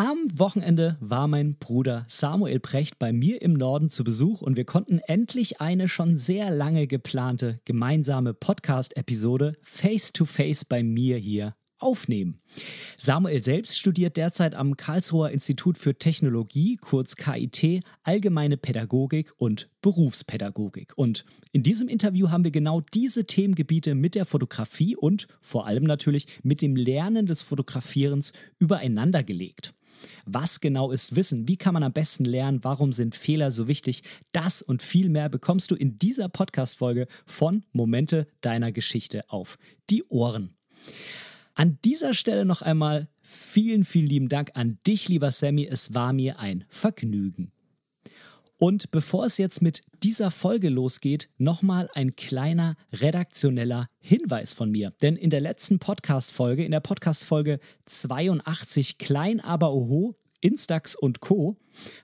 Am Wochenende war mein Bruder Samuel Precht bei mir im Norden zu Besuch und wir konnten endlich eine schon sehr lange geplante gemeinsame Podcast-Episode Face-to-Face bei mir hier aufnehmen. Samuel selbst studiert derzeit am Karlsruher Institut für Technologie, kurz KIT, allgemeine Pädagogik und Berufspädagogik. Und in diesem Interview haben wir genau diese Themengebiete mit der Fotografie und vor allem natürlich mit dem Lernen des Fotografierens übereinander gelegt. Was genau ist Wissen? Wie kann man am besten lernen? Warum sind Fehler so wichtig? Das und viel mehr bekommst du in dieser Podcast-Folge von Momente deiner Geschichte auf die Ohren. An dieser Stelle noch einmal vielen, vielen lieben Dank an dich, lieber Sammy. Es war mir ein Vergnügen. Und bevor es jetzt mit dieser Folge losgeht, nochmal ein kleiner redaktioneller Hinweis von mir. Denn in der letzten Podcast-Folge, in der Podcast-Folge 82, Klein aber Oho, Instax und Co.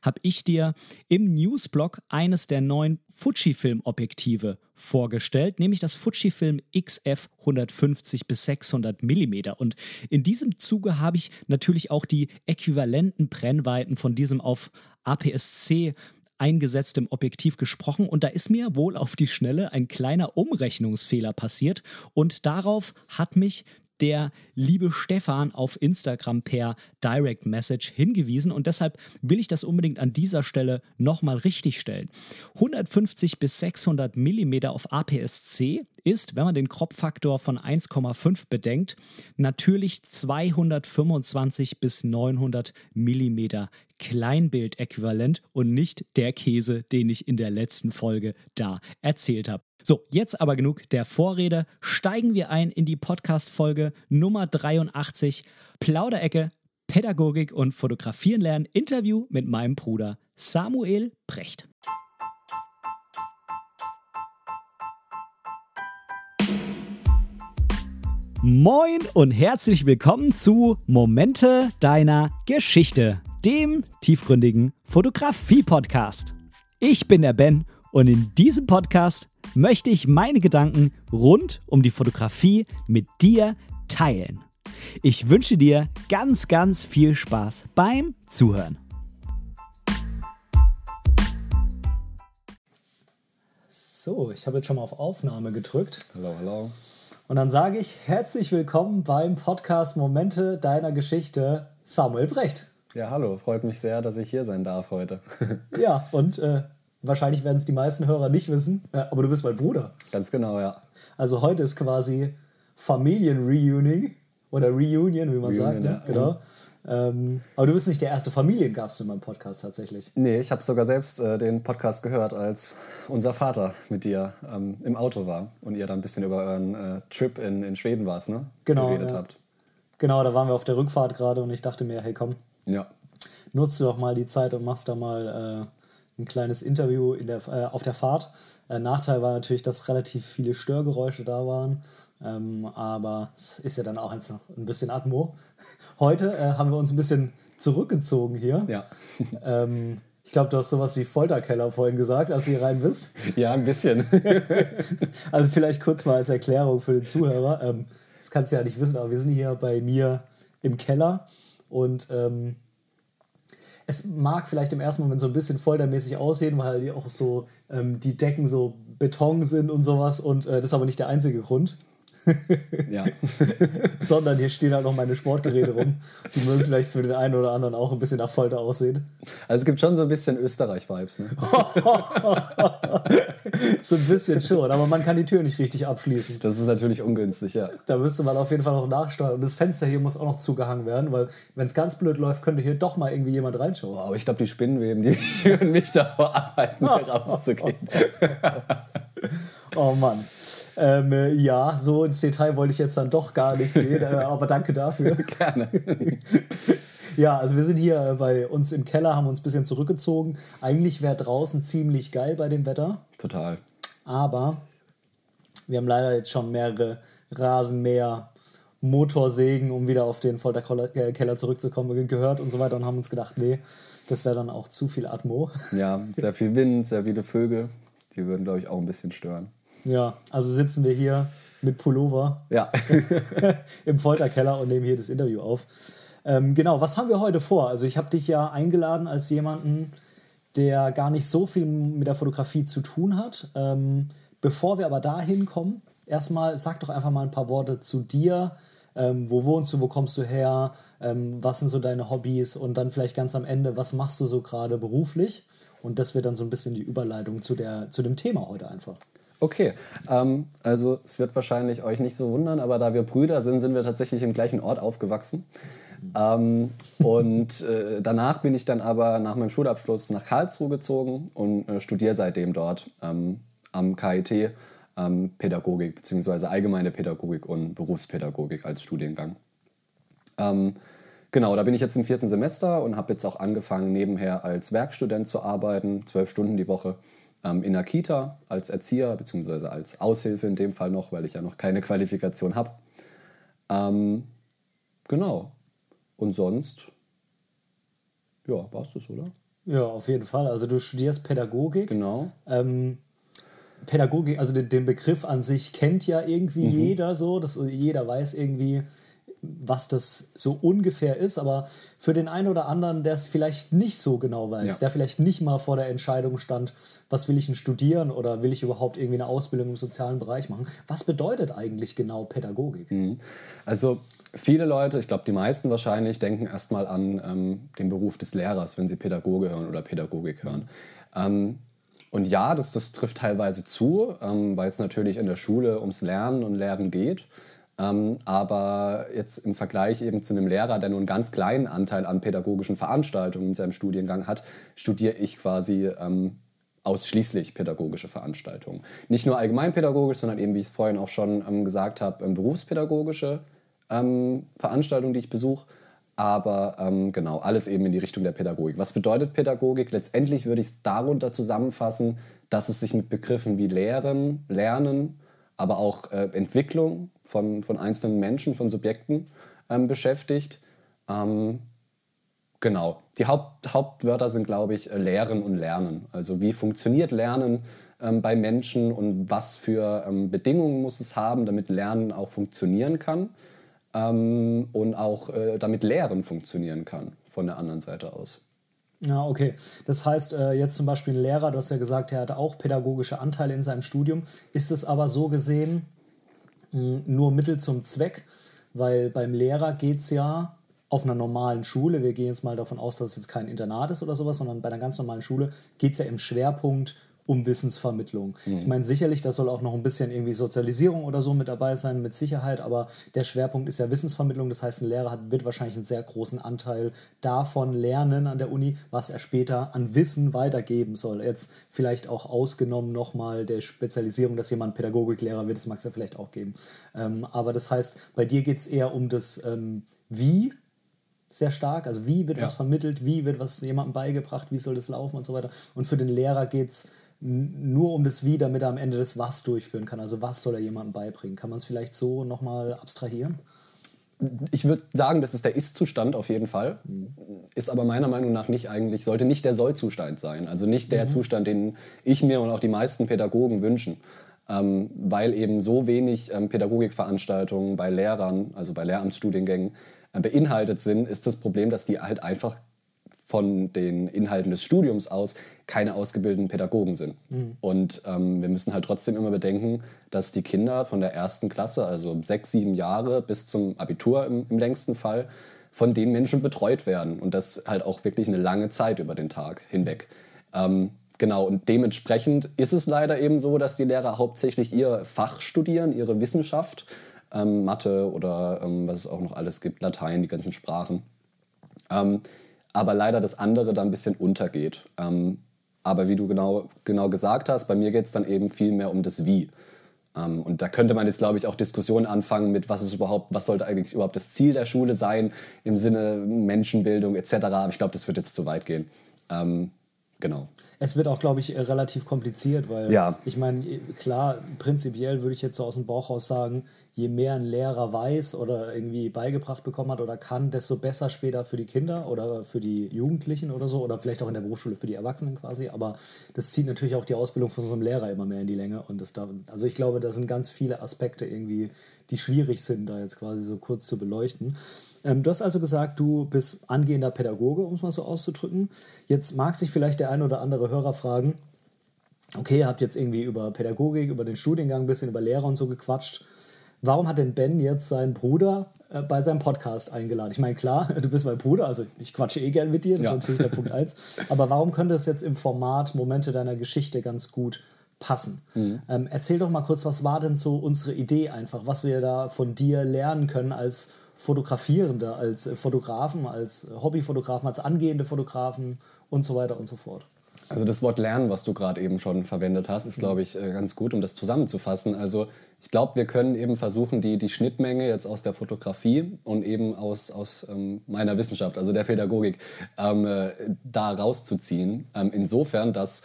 habe ich dir im Newsblog eines der neuen Fujifilm-Objektive vorgestellt, nämlich das Fujifilm XF 150 bis 600 mm. Und in diesem Zuge habe ich natürlich auch die äquivalenten Brennweiten von diesem auf APS-C eingesetztem Objektiv gesprochen. Und da ist mir wohl auf die Schnelle ein kleiner Umrechnungsfehler passiert. Und darauf hat mich der liebe Stefan auf Instagram per Direct Message hingewiesen und deshalb will ich das unbedingt an dieser Stelle nochmal richtig stellen. 150 bis 600 mm auf APS-C ist, wenn man den Kropffaktor von 1,5 bedenkt, natürlich 225 bis 900 mm Kleinbild-Äquivalent und nicht der Käse, den ich in der letzten Folge da erzählt habe. So, jetzt aber genug der Vorrede. Steigen wir ein in die Podcast-Folge Nummer 83. Plauderecke, Pädagogik und Fotografieren lernen. Interview mit meinem Bruder Samuel Brecht. Moin und herzlich willkommen zu Momente deiner Geschichte, dem tiefgründigen Fotografie-Podcast. Ich bin der Ben und in diesem Podcast möchte ich meine Gedanken rund um die Fotografie mit dir teilen. Ich wünsche dir ganz, ganz viel Spaß beim Zuhören. So, ich habe jetzt schon mal auf Aufnahme gedrückt. Hallo, hallo. Und dann sage ich herzlich willkommen beim Podcast Momente deiner Geschichte, Samuel Brecht. Ja, hallo, freut mich sehr, dass ich hier sein darf heute. ja, und äh, wahrscheinlich werden es die meisten Hörer nicht wissen, äh, aber du bist mein Bruder. Ganz genau, ja. Also heute ist quasi Familienreunion oder Reunion, wie man Reunion, sagt. Ne? Ja. Genau. Ähm, aber du bist nicht der erste Familiengast in meinem Podcast tatsächlich. Nee, ich habe sogar selbst äh, den Podcast gehört, als unser Vater mit dir ähm, im Auto war und ihr da ein bisschen über euren äh, Trip in, in Schweden warst, ne? Genau. Geredet ja. habt. Genau, da waren wir auf der Rückfahrt gerade und ich dachte mir, hey komm, ja. nutzt du doch mal die Zeit und machst da mal äh, ein kleines Interview in der, äh, auf der Fahrt. Äh, Nachteil war natürlich, dass relativ viele Störgeräusche da waren. Ähm, aber es ist ja dann auch einfach ein bisschen Atmo. Heute äh, haben wir uns ein bisschen zurückgezogen hier. Ja. ähm, ich glaube, du hast sowas wie Folterkeller vorhin gesagt, als du hier rein bist. Ja, ein bisschen. also vielleicht kurz mal als Erklärung für den Zuhörer. Ähm, das kannst du ja nicht wissen, aber wir sind hier bei mir im Keller und ähm, es mag vielleicht im ersten Moment so ein bisschen foltermäßig aussehen, weil die auch so ähm, die Decken so Beton sind und sowas und äh, das ist aber nicht der einzige Grund ja. Sondern hier stehen halt noch meine Sportgeräte rum. Die mögen vielleicht für den einen oder anderen auch ein bisschen nach Folter aussehen. Also es gibt schon so ein bisschen Österreich-Vibes, ne? so ein bisschen schon, aber man kann die Tür nicht richtig abschließen. Das ist natürlich ungünstig, ja. Da müsste man auf jeden Fall noch nachsteuern. Und das Fenster hier muss auch noch zugehangen werden, weil wenn es ganz blöd läuft, könnte hier doch mal irgendwie jemand reinschauen. aber ich glaube, die Spinnenweben, die würden nicht davor arbeiten, hier rauszugehen. oh Mann. Ähm, äh, ja, so ins Detail wollte ich jetzt dann doch gar nicht gehen, äh, aber danke dafür. Gerne. ja, also wir sind hier bei uns im Keller, haben uns ein bisschen zurückgezogen. Eigentlich wäre draußen ziemlich geil bei dem Wetter. Total. Aber wir haben leider jetzt schon mehrere Rasenmäher, Motorsägen, um wieder auf den Folterkeller zurückzukommen, gehört und so weiter und haben uns gedacht, nee, das wäre dann auch zu viel Atmo. Ja, sehr viel Wind, sehr viele Vögel. Die würden, glaube ich, auch ein bisschen stören. Ja, also sitzen wir hier mit Pullover ja. im Folterkeller und nehmen hier das Interview auf. Ähm, genau, was haben wir heute vor? Also ich habe dich ja eingeladen als jemanden, der gar nicht so viel mit der Fotografie zu tun hat. Ähm, bevor wir aber dahin kommen, erstmal sag doch einfach mal ein paar Worte zu dir. Ähm, wo wohnst du, wo kommst du her, ähm, was sind so deine Hobbys und dann vielleicht ganz am Ende, was machst du so gerade beruflich? Und das wird dann so ein bisschen die Überleitung zu, der, zu dem Thema heute einfach. Okay, ähm, also es wird wahrscheinlich euch nicht so wundern, aber da wir Brüder sind, sind wir tatsächlich im gleichen Ort aufgewachsen. Ähm, und äh, danach bin ich dann aber nach meinem Schulabschluss nach Karlsruhe gezogen und äh, studiere seitdem dort ähm, am KIT ähm, Pädagogik bzw. allgemeine Pädagogik und Berufspädagogik als Studiengang. Ähm, genau, da bin ich jetzt im vierten Semester und habe jetzt auch angefangen, nebenher als Werkstudent zu arbeiten, zwölf Stunden die Woche in der Kita als Erzieher bzw. als Aushilfe in dem Fall noch, weil ich ja noch keine Qualifikation habe. Ähm, genau. Und sonst, ja, war es das, oder? Ja, auf jeden Fall. Also du studierst Pädagogik. Genau. Ähm, Pädagogik, also den, den, Begriff an sich kennt ja irgendwie mhm. jeder so, dass jeder weiß irgendwie, was das so ungefähr ist, aber für den einen oder anderen, der es vielleicht nicht so genau weiß, ja. der vielleicht nicht mal vor der Entscheidung stand, was will ich denn studieren oder will ich überhaupt irgendwie eine Ausbildung im sozialen Bereich machen, was bedeutet eigentlich genau Pädagogik? Mhm. Also viele Leute, ich glaube die meisten wahrscheinlich, denken erstmal an ähm, den Beruf des Lehrers, wenn sie Pädagoge hören oder Pädagogik hören. Ähm, und ja, das, das trifft teilweise zu, ähm, weil es natürlich in der Schule ums Lernen und Lernen geht. Ähm, aber jetzt im Vergleich eben zu einem Lehrer, der nur einen ganz kleinen Anteil an pädagogischen Veranstaltungen in seinem Studiengang hat, studiere ich quasi ähm, ausschließlich pädagogische Veranstaltungen. Nicht nur allgemeinpädagogisch, sondern eben, wie ich es vorhin auch schon ähm, gesagt habe, ähm, berufspädagogische ähm, Veranstaltungen, die ich besuche. Aber ähm, genau, alles eben in die Richtung der Pädagogik. Was bedeutet Pädagogik? Letztendlich würde ich es darunter zusammenfassen, dass es sich mit Begriffen wie Lehren, Lernen, aber auch äh, Entwicklung von, von einzelnen Menschen, von Subjekten ähm, beschäftigt. Ähm, genau, die Haupt, Hauptwörter sind, glaube ich, äh, Lehren und Lernen. Also wie funktioniert Lernen ähm, bei Menschen und was für ähm, Bedingungen muss es haben, damit Lernen auch funktionieren kann ähm, und auch äh, damit Lehren funktionieren kann von der anderen Seite aus. Ja, okay. Das heißt, äh, jetzt zum Beispiel ein Lehrer, du hast ja gesagt, er hat auch pädagogische Anteile in seinem Studium. Ist es aber so gesehen nur Mittel zum Zweck? Weil beim Lehrer geht es ja auf einer normalen Schule, wir gehen jetzt mal davon aus, dass es jetzt kein Internat ist oder sowas, sondern bei einer ganz normalen Schule geht es ja im Schwerpunkt um Wissensvermittlung. Mhm. Ich meine, sicherlich, da soll auch noch ein bisschen irgendwie Sozialisierung oder so mit dabei sein, mit Sicherheit, aber der Schwerpunkt ist ja Wissensvermittlung. Das heißt, ein Lehrer hat, wird wahrscheinlich einen sehr großen Anteil davon lernen an der Uni, was er später an Wissen weitergeben soll. Jetzt vielleicht auch ausgenommen nochmal der Spezialisierung, dass jemand Pädagogiklehrer wird, das mag es ja vielleicht auch geben. Ähm, aber das heißt, bei dir geht es eher um das ähm, Wie, sehr stark. Also wie wird ja. was vermittelt, wie wird was jemandem beigebracht, wie soll das laufen und so weiter. Und für den Lehrer geht es nur um das Wie, damit er am Ende das Was durchführen kann. Also was soll er jemandem beibringen? Kann man es vielleicht so nochmal abstrahieren? Ich würde sagen, das ist der Ist-Zustand auf jeden Fall. Ist aber meiner Meinung nach nicht eigentlich, sollte nicht der Soll-Zustand sein. Also nicht der mhm. Zustand, den ich mir und auch die meisten Pädagogen wünschen. Ähm, weil eben so wenig ähm, Pädagogikveranstaltungen bei Lehrern, also bei Lehramtsstudiengängen, äh, beinhaltet sind, ist das Problem, dass die halt einfach von den Inhalten des Studiums aus keine ausgebildeten Pädagogen sind. Mhm. Und ähm, wir müssen halt trotzdem immer bedenken, dass die Kinder von der ersten Klasse, also sechs, sieben Jahre bis zum Abitur im, im längsten Fall, von den Menschen betreut werden. Und das halt auch wirklich eine lange Zeit über den Tag hinweg. Ähm, genau, und dementsprechend ist es leider eben so, dass die Lehrer hauptsächlich ihr Fach studieren, ihre Wissenschaft, ähm, Mathe oder ähm, was es auch noch alles gibt, Latein, die ganzen Sprachen. Aber leider das andere dann ein bisschen untergeht. Ähm, aber wie du genau, genau gesagt hast, bei mir geht es dann eben viel mehr um das Wie. Ähm, und da könnte man jetzt, glaube ich, auch Diskussionen anfangen mit, was ist überhaupt, was sollte eigentlich überhaupt das Ziel der Schule sein im Sinne Menschenbildung etc. Aber ich glaube, das wird jetzt zu weit gehen. Ähm, genau. Es wird auch, glaube ich, relativ kompliziert, weil ja. ich meine, klar, prinzipiell würde ich jetzt so aus dem Bauch raus sagen, je mehr ein Lehrer weiß oder irgendwie beigebracht bekommen hat oder kann, desto besser später für die Kinder oder für die Jugendlichen oder so oder vielleicht auch in der Berufsschule für die Erwachsenen quasi. Aber das zieht natürlich auch die Ausbildung von so einem Lehrer immer mehr in die Länge. Und das da, also ich glaube, da sind ganz viele Aspekte irgendwie, die schwierig sind, da jetzt quasi so kurz zu beleuchten. Ähm, du hast also gesagt, du bist angehender Pädagoge, um es mal so auszudrücken. Jetzt mag sich vielleicht der ein oder andere Hörer fragen, okay, ihr habt jetzt irgendwie über Pädagogik, über den Studiengang ein bisschen über Lehrer und so gequatscht. Warum hat denn Ben jetzt seinen Bruder äh, bei seinem Podcast eingeladen? Ich meine, klar, du bist mein Bruder, also ich quatsche eh gern mit dir, das ja. ist natürlich der Punkt 1. Aber warum könnte es jetzt im Format Momente deiner Geschichte ganz gut passen? Mhm. Ähm, erzähl doch mal kurz, was war denn so unsere Idee einfach, was wir da von dir lernen können als Fotografierende, als Fotografen, als Hobbyfotografen, als angehende Fotografen und so weiter und so fort. Also das Wort lernen, was du gerade eben schon verwendet hast, ist, glaube ich, äh, ganz gut, um das zusammenzufassen. Also ich glaube, wir können eben versuchen, die, die Schnittmenge jetzt aus der Fotografie und eben aus, aus ähm, meiner Wissenschaft, also der Pädagogik, ähm, äh, da rauszuziehen. Ähm, insofern, dass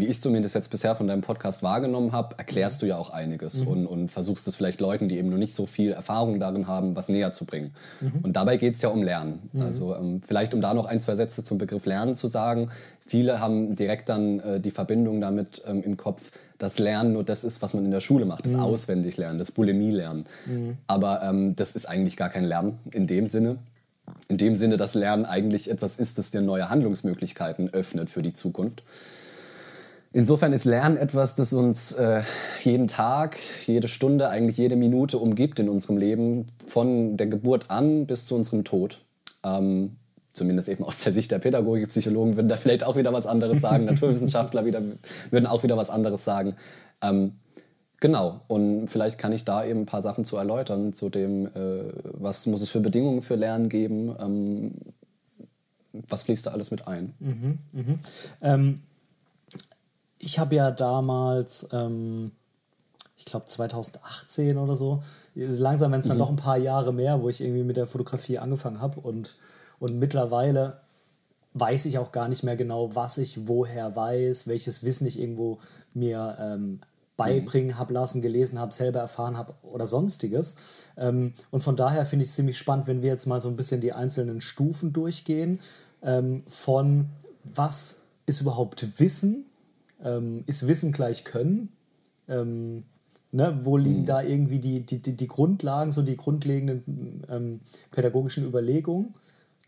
wie ich zumindest jetzt bisher von deinem Podcast wahrgenommen habe, erklärst du ja auch einiges mhm. und, und versuchst es vielleicht Leuten, die eben noch nicht so viel Erfahrung darin haben, was näher zu bringen. Mhm. Und dabei geht es ja um Lernen. Mhm. Also ähm, vielleicht, um da noch ein, zwei Sätze zum Begriff Lernen zu sagen. Viele haben direkt dann äh, die Verbindung damit ähm, im Kopf, dass Lernen nur das ist, was man in der Schule macht, das mhm. Auswendiglernen, das Bulimie-Lernen. Mhm. Aber ähm, das ist eigentlich gar kein Lernen in dem Sinne. In dem Sinne, dass Lernen eigentlich etwas ist, das dir neue Handlungsmöglichkeiten öffnet für die Zukunft. Insofern ist Lernen etwas, das uns äh, jeden Tag, jede Stunde, eigentlich jede Minute umgibt in unserem Leben, von der Geburt an bis zu unserem Tod. Ähm, zumindest eben aus der Sicht der Pädagogik, Psychologen würden da vielleicht auch wieder was anderes sagen, Naturwissenschaftler wieder, würden auch wieder was anderes sagen. Ähm, genau, und vielleicht kann ich da eben ein paar Sachen zu erläutern, zu dem, äh, was muss es für Bedingungen für Lernen geben, ähm, was fließt da alles mit ein. Mhm, mh. Ich habe ja damals, ähm, ich glaube 2018 oder so, langsam, wenn es dann mhm. noch ein paar Jahre mehr, wo ich irgendwie mit der Fotografie angefangen habe und, und mittlerweile weiß ich auch gar nicht mehr genau, was ich woher weiß, welches Wissen ich irgendwo mir ähm, beibringen habe lassen, gelesen habe, selber erfahren habe oder sonstiges. Ähm, und von daher finde ich es ziemlich spannend, wenn wir jetzt mal so ein bisschen die einzelnen Stufen durchgehen ähm, von was ist überhaupt Wissen ähm, ist Wissen gleich Können? Ähm, ne, wo liegen mhm. da irgendwie die, die, die, die, Grundlagen, so die grundlegenden ähm, pädagogischen Überlegungen?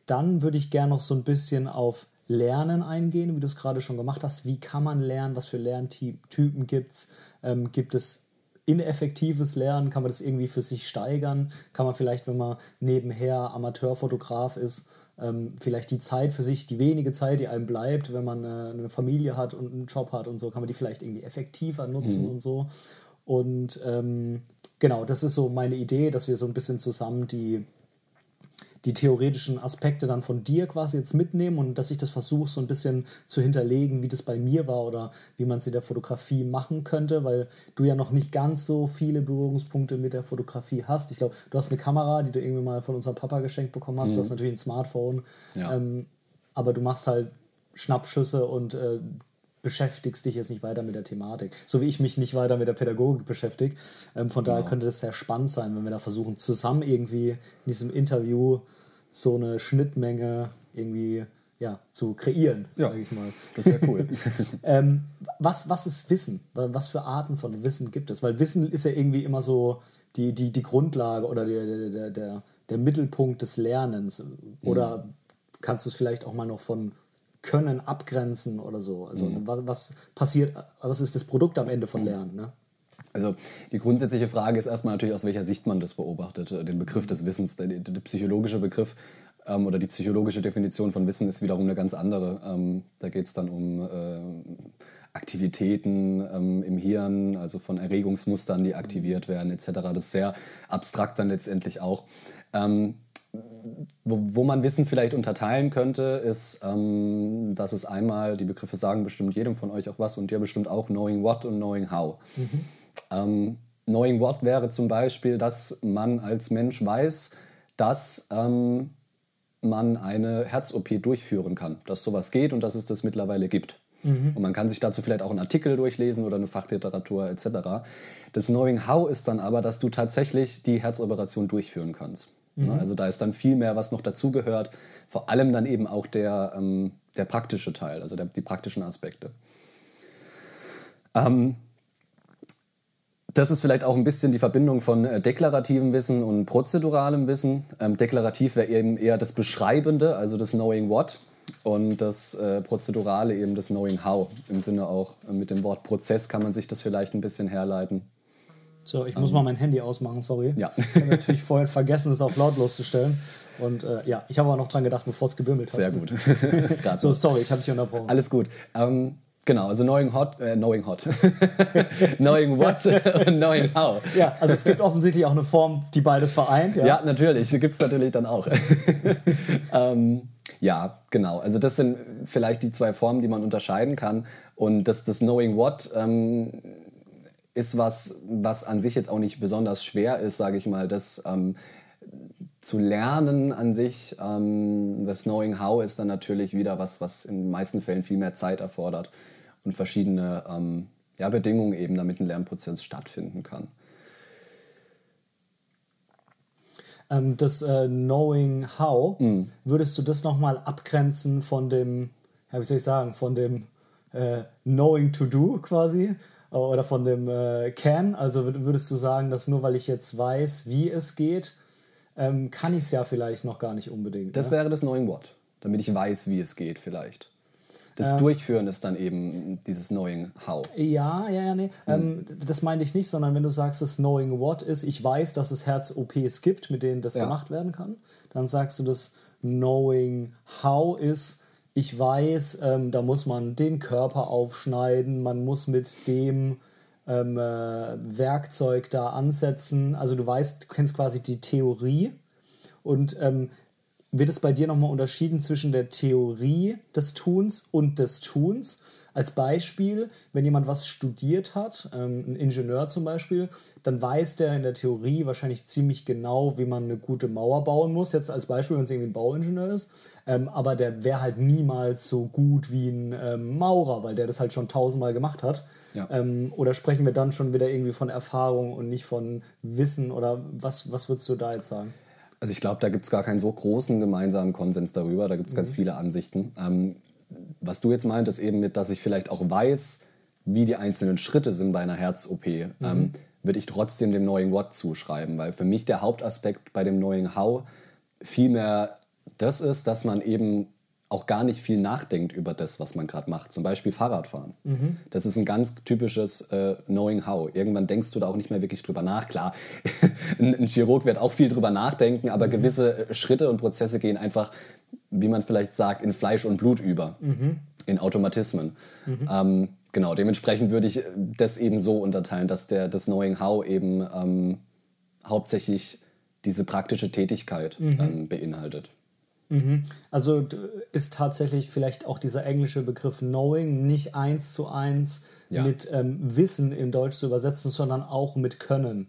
Dann würde ich gerne noch so ein bisschen auf Lernen eingehen, wie du es gerade schon gemacht hast. Wie kann man lernen? Was für Lerntypen gibt es? Ähm, gibt es ineffektives Lernen? Kann man das irgendwie für sich steigern? Kann man vielleicht, wenn man nebenher Amateurfotograf ist, vielleicht die Zeit für sich, die wenige Zeit, die einem bleibt, wenn man äh, eine Familie hat und einen Job hat und so, kann man die vielleicht irgendwie effektiver nutzen mhm. und so. Und ähm, genau, das ist so meine Idee, dass wir so ein bisschen zusammen die die theoretischen Aspekte dann von dir quasi jetzt mitnehmen und dass ich das versuche, so ein bisschen zu hinterlegen, wie das bei mir war oder wie man es in der Fotografie machen könnte, weil du ja noch nicht ganz so viele Berührungspunkte mit der Fotografie hast. Ich glaube, du hast eine Kamera, die du irgendwie mal von unserem Papa geschenkt bekommen hast. Mhm. Du hast natürlich ein Smartphone. Ja. Ähm, aber du machst halt Schnappschüsse und äh, beschäftigst dich jetzt nicht weiter mit der Thematik. So wie ich mich nicht weiter mit der Pädagogik beschäftige. Ähm, von genau. daher könnte das sehr spannend sein, wenn wir da versuchen, zusammen irgendwie in diesem Interview so eine Schnittmenge irgendwie ja, zu kreieren, ja, sage ich mal. Das wäre cool. ähm, was, was ist Wissen? Was für Arten von Wissen gibt es? Weil Wissen ist ja irgendwie immer so die, die, die Grundlage oder der, der, der, der Mittelpunkt des Lernens. Oder mhm. kannst du es vielleicht auch mal noch von können abgrenzen oder so. Also mhm. was, was, passiert, was ist das Produkt am Ende von Lernen? Ne? Also die grundsätzliche Frage ist erstmal natürlich, aus welcher Sicht man das beobachtet, äh, den Begriff des Wissens. Der, der psychologische Begriff ähm, oder die psychologische Definition von Wissen ist wiederum eine ganz andere. Ähm, da geht es dann um äh, Aktivitäten ähm, im Hirn, also von Erregungsmustern, die aktiviert werden etc. Das ist sehr abstrakt dann letztendlich auch. Ähm, wo, wo, man Wissen vielleicht unterteilen könnte, ist, ähm, dass es einmal, die Begriffe sagen bestimmt jedem von euch auch was und dir bestimmt auch Knowing What und Knowing How. Mhm. Ähm, knowing What wäre zum Beispiel, dass man als Mensch weiß, dass ähm, man eine Herz-OP durchführen kann, dass sowas geht und dass es das mittlerweile gibt. Mhm. Und man kann sich dazu vielleicht auch einen Artikel durchlesen oder eine Fachliteratur etc. Das Knowing How ist dann aber, dass du tatsächlich die Herzoperation durchführen kannst. Ne? Mhm. Also da ist dann viel mehr, was noch dazugehört. Vor allem dann eben auch der, ähm, der praktische Teil, also der, die praktischen Aspekte. Ähm, das ist vielleicht auch ein bisschen die Verbindung von äh, deklarativem Wissen und prozeduralem Wissen. Ähm, deklarativ wäre eben eher das Beschreibende, also das Knowing What. Und das äh, Prozedurale eben das Knowing How. Im Sinne auch äh, mit dem Wort Prozess kann man sich das vielleicht ein bisschen herleiten. So, ich muss um, mal mein Handy ausmachen, sorry. Ja. Ich habe natürlich vorhin vergessen, es auf lautlos zu stellen. Und äh, ja, ich habe aber noch dran gedacht, bevor es gebimmelt hat. Sehr gut. so, sorry, ich habe dich unterbrochen. Alles gut. Ähm, Genau, also knowing hot, äh, knowing hot, knowing what und knowing how. Ja, also es gibt offensichtlich auch eine Form, die beides vereint. Ja, ja natürlich, die gibt es natürlich dann auch. ähm, ja, genau. Also das sind vielleicht die zwei Formen, die man unterscheiden kann. Und das, das knowing what ähm, ist was, was an sich jetzt auch nicht besonders schwer ist, sage ich mal. Das ähm, zu lernen an sich, ähm, das Knowing How ist dann natürlich wieder was, was in den meisten Fällen viel mehr Zeit erfordert und verschiedene ähm, ja, Bedingungen eben, damit ein Lernprozess stattfinden kann. Ähm, das äh, Knowing How, mm. würdest du das nochmal abgrenzen von dem, ja, wie soll ich sagen, von dem äh, Knowing to Do quasi? Oder von dem äh, Can? Also würdest du sagen, dass nur weil ich jetzt weiß, wie es geht, ähm, kann ich es ja vielleicht noch gar nicht unbedingt. Das ne? wäre das Knowing What, damit ich weiß, wie es geht vielleicht. Das ähm, Durchführen ist dann eben dieses Knowing How. Ja, ja, ja, nee. Mhm. Ähm, das meine ich nicht, sondern wenn du sagst, das Knowing What ist, ich weiß, dass es Herz-OPs gibt, mit denen das ja. gemacht werden kann, dann sagst du, das Knowing How ist, ich weiß, ähm, da muss man den Körper aufschneiden, man muss mit dem ähm, äh, Werkzeug da ansetzen. Also du weißt, du kennst quasi die Theorie und ähm, wird es bei dir nochmal unterschieden zwischen der Theorie des Tuns und des Tuns? Als Beispiel, wenn jemand was studiert hat, ähm, ein Ingenieur zum Beispiel, dann weiß der in der Theorie wahrscheinlich ziemlich genau, wie man eine gute Mauer bauen muss. Jetzt als Beispiel, wenn es irgendwie ein Bauingenieur ist. Ähm, aber der wäre halt niemals so gut wie ein ähm, Maurer, weil der das halt schon tausendmal gemacht hat. Ja. Oder sprechen wir dann schon wieder irgendwie von Erfahrung und nicht von Wissen? Oder was, was würdest du da jetzt sagen? Also ich glaube, da gibt es gar keinen so großen gemeinsamen Konsens darüber. Da gibt es mhm. ganz viele Ansichten. Ähm, was du jetzt meintest, eben mit, dass ich vielleicht auch weiß, wie die einzelnen Schritte sind bei einer Herz-OP, mhm. ähm, würde ich trotzdem dem Knowing What zuschreiben. Weil für mich der Hauptaspekt bei dem Knowing How vielmehr das ist, dass man eben auch gar nicht viel nachdenkt über das, was man gerade macht. Zum Beispiel Fahrradfahren. Mhm. Das ist ein ganz typisches äh, Knowing How. Irgendwann denkst du da auch nicht mehr wirklich drüber nach. Klar, ein, ein, Chirurg wird auch viel drüber nachdenken, aber mhm. gewisse äh, Schritte und Prozesse gehen einfach, wie man vielleicht sagt, in Fleisch und Blut über, mhm. in Automatismen. Mhm. Ähm, genau, dementsprechend würde ich das eben so unterteilen, dass der, das Knowing How eben ähm, hauptsächlich diese praktische Tätigkeit mhm. ähm, beinhaltet. Mhm. Also ist tatsächlich vielleicht auch dieser englische Begriff Knowing nicht eins zu eins ja. mit ähm, Wissen in Deutsch zu übersetzen, sondern auch mit Können.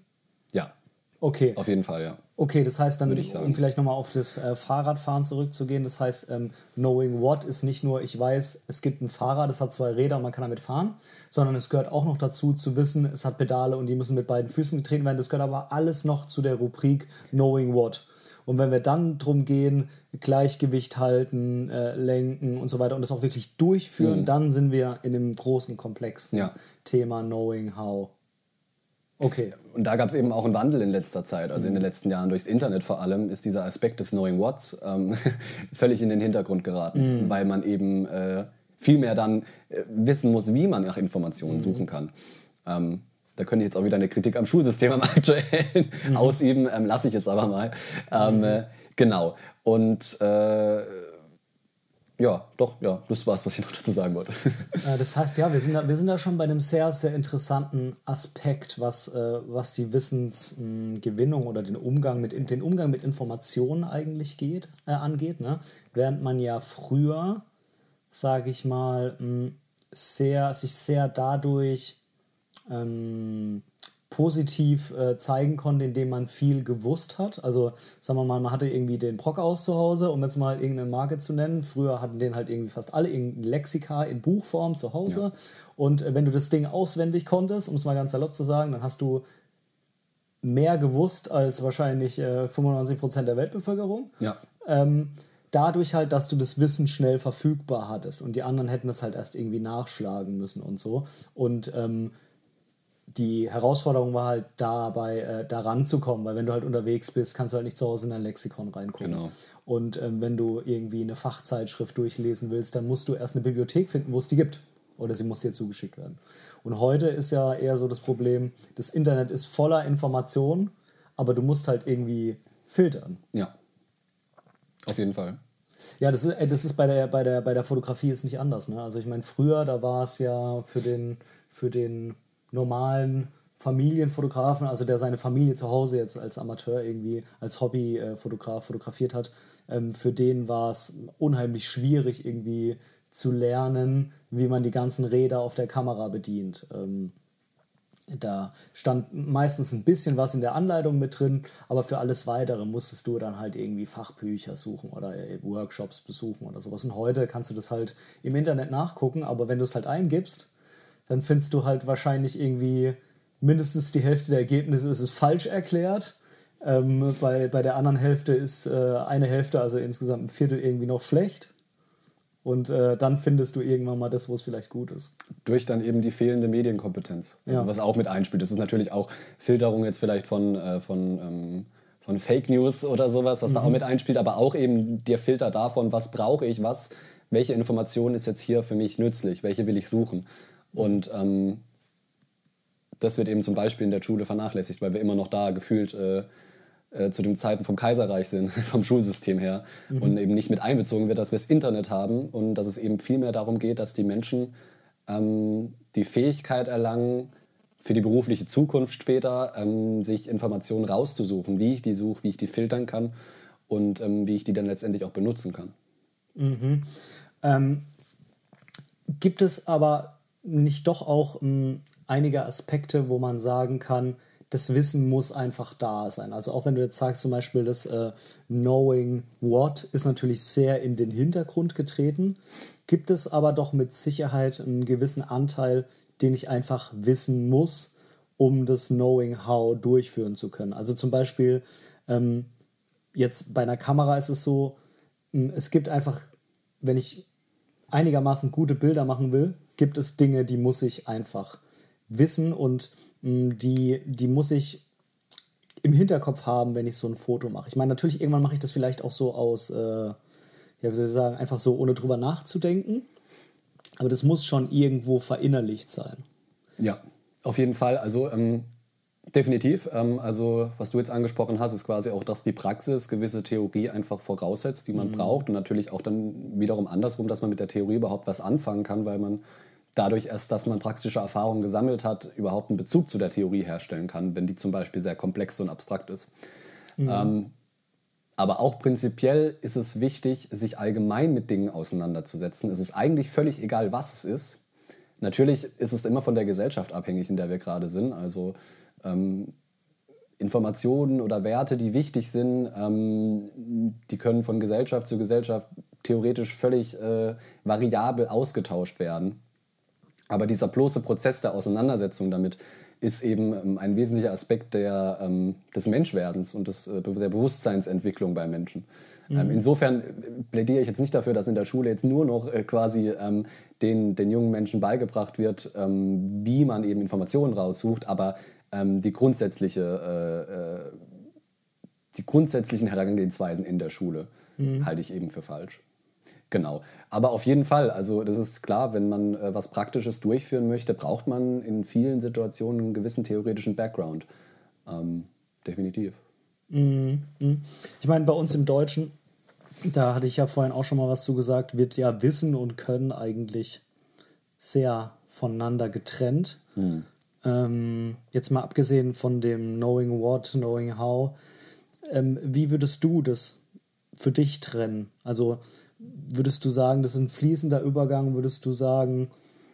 Ja. Okay. Auf jeden Fall, ja. Okay, das heißt dann, um vielleicht nochmal auf das äh, Fahrradfahren zurückzugehen, das heißt, ähm, Knowing What ist nicht nur, ich weiß, es gibt ein Fahrrad, das hat zwei Räder und man kann damit fahren, sondern es gehört auch noch dazu zu wissen, es hat Pedale und die müssen mit beiden Füßen getreten werden. Das gehört aber alles noch zu der Rubrik Knowing What. Und wenn wir dann drum gehen, Gleichgewicht halten, äh, lenken und so weiter und das auch wirklich durchführen, mhm. dann sind wir in dem großen Komplex. Ja. Thema Knowing How. Okay. Und da gab es eben auch einen Wandel in letzter Zeit, also in den letzten Jahren durchs Internet vor allem, ist dieser Aspekt des Knowing What's ähm, völlig in den Hintergrund geraten, mhm. weil man eben äh, viel mehr dann äh, wissen muss, wie man nach Informationen mhm. suchen kann. Ähm, da könnte ich jetzt auch wieder eine Kritik am Schulsystem am aktuellen mhm. ausüben, ähm, lasse ich jetzt aber mal. Ähm, mhm. äh, genau. Und äh, ja, doch, ja, das war es, was ich noch dazu sagen wollte. das heißt, ja, wir sind, da, wir sind da schon bei einem sehr, sehr interessanten Aspekt, was, äh, was die Wissensgewinnung oder den Umgang mit, den Umgang mit Informationen eigentlich geht, äh, angeht. Ne? Während man ja früher, sage ich mal, sehr, sich sehr dadurch ähm, positiv äh, zeigen konnte, indem man viel gewusst hat. Also sagen wir mal, man hatte irgendwie den Brockhaus zu Hause, um jetzt mal irgendeine Marke zu nennen. Früher hatten den halt irgendwie fast alle irgendein Lexika in Buchform zu Hause. Ja. Und äh, wenn du das Ding auswendig konntest, um es mal ganz salopp zu sagen, dann hast du mehr gewusst als wahrscheinlich äh, 95% der Weltbevölkerung. Ja. Ähm, dadurch halt, dass du das Wissen schnell verfügbar hattest und die anderen hätten das halt erst irgendwie nachschlagen müssen und so. Und ähm, die Herausforderung war halt dabei, äh, da ranzukommen, weil wenn du halt unterwegs bist, kannst du halt nicht zu Hause in ein Lexikon reingucken. Genau. Und ähm, wenn du irgendwie eine Fachzeitschrift durchlesen willst, dann musst du erst eine Bibliothek finden, wo es die gibt. Oder sie muss dir zugeschickt werden. Und heute ist ja eher so das Problem, das Internet ist voller Informationen, aber du musst halt irgendwie filtern. Ja. Auf jeden Fall. Ja, das ist, äh, das ist bei, der, bei, der, bei der Fotografie ist nicht anders. Ne? Also ich meine, früher, da war es ja für den, für den normalen Familienfotografen, also der seine Familie zu Hause jetzt als Amateur irgendwie, als Hobbyfotograf fotografiert hat, ähm, für den war es unheimlich schwierig irgendwie zu lernen, wie man die ganzen Räder auf der Kamera bedient. Ähm, da stand meistens ein bisschen was in der Anleitung mit drin, aber für alles Weitere musstest du dann halt irgendwie Fachbücher suchen oder Workshops besuchen oder sowas. Und heute kannst du das halt im Internet nachgucken, aber wenn du es halt eingibst, dann findest du halt wahrscheinlich irgendwie mindestens die Hälfte der Ergebnisse ist es falsch erklärt. Ähm, bei, bei der anderen Hälfte ist äh, eine Hälfte, also insgesamt ein Viertel, irgendwie noch schlecht. Und äh, dann findest du irgendwann mal das, wo es vielleicht gut ist. Durch dann eben die fehlende Medienkompetenz. Also Ja. was auch mit einspielt. Das ist natürlich auch Filterung jetzt vielleicht von, äh, von, ähm, von Fake News oder sowas, was da auch mit einspielt, aber auch eben der Filter davon, was brauche ich, was, welche Information ist jetzt hier für mich nützlich, welche will ich suchen. Und ähm, das wird eben zum Beispiel in der Schule vernachlässigt, weil wir immer noch da gefühlt äh, äh, zu den Zeiten vom Kaiserreich sind, vom Schulsystem her. Und eben nicht mit einbezogen wird, dass wir das Internet haben und dass es eben viel mehr darum geht, dass die Menschen ähm, die Fähigkeit erlangen, für die berufliche Zukunft später ähm, sich Informationen rauszusuchen, wie ich die suche, wie ich die filtern kann und ähm, wie ich die dann letztendlich auch benutzen kann. Ähm, gibt es aber nicht doch auch ähm, einige Aspekte, wo man sagen kann, das Wissen muss einfach da sein. Also auch wenn du jetzt sagst, zum Beispiel das äh, Knowing What ist natürlich sehr in den Hintergrund getreten, gibt es aber doch mit Sicherheit einen gewissen Anteil, den ich einfach wissen muss, um das Knowing How durchführen zu können. Also zum Beispiel ähm, jetzt bei einer Kamera ist es so, mh, es gibt einfach, wenn ich einigermaßen gute Bilder machen will, gibt es Dinge, die muss ich einfach wissen und mh, die, die muss ich im Hinterkopf haben, wenn ich so ein Foto mache. Ich meine, natürlich, irgendwann mache ich das vielleicht auch so aus, äh, ja, wie soll ich sagen, einfach so, ohne drüber nachzudenken. Aber das muss schon irgendwo verinnerlicht sein. Ja, auf jeden Fall. Also ähm, definitiv. Ähm, also was du jetzt angesprochen hast, ist quasi auch, dass die Praxis gewisse Theorie einfach voraussetzt, die man braucht. Und natürlich auch dann wiederum andersrum, dass man mit der Theorie überhaupt was anfangen kann, weil man dadurch erst, dass man praktische Erfahrungen gesammelt hat, überhaupt einen Bezug zu der Theorie herstellen kann, wenn die zum Beispiel sehr komplex und abstrakt ist. Ähm, aber auch prinzipiell ist es wichtig, sich allgemein mit Dingen auseinanderzusetzen. Es ist eigentlich völlig egal, was es ist. Natürlich ist es immer von der Gesellschaft abhängig, in der wir gerade sind. Also ähm, Informationen oder Werte, die wichtig sind, ähm, die können von Gesellschaft zu Gesellschaft theoretisch völlig äh, variabel ausgetauscht werden. Aber dieser bloße Prozess der Auseinandersetzung damit ist eben ähm, ein wesentlicher Aspekt der, ähm, des Menschwerdens und des, äh, der Bewusstseinsentwicklung bei Menschen. Ähm, insofern äh, plädiere ich jetzt nicht dafür, dass in der Schule jetzt nur noch äh, quasi ähm, den, den jungen Menschen beigebracht wird, ähm, wie man eben Informationen raussucht, aber ähm, die grundsätzliche äh, äh, die grundsätzlichen Herangehensweisen in der Schule halte ich eben für falsch. Genau. Aber auf jeden Fall, also das ist klar, wenn man äh, was Praktisches durchführen möchte, braucht man in vielen Situationen einen gewissen theoretischen Background. Ähm, definitiv. Ich meine, bei uns im Deutschen, da hatte ich ja vorhin auch schon mal was zu gesagt, wird ja Wissen und Können eigentlich sehr voneinander getrennt. Ähm, jetzt mal abgesehen von dem Knowing What, Knowing How, ähm, wie würdest du das für dich trennen? Also würdest du sagen, das ist ein fließender Übergang? Würdest du sagen,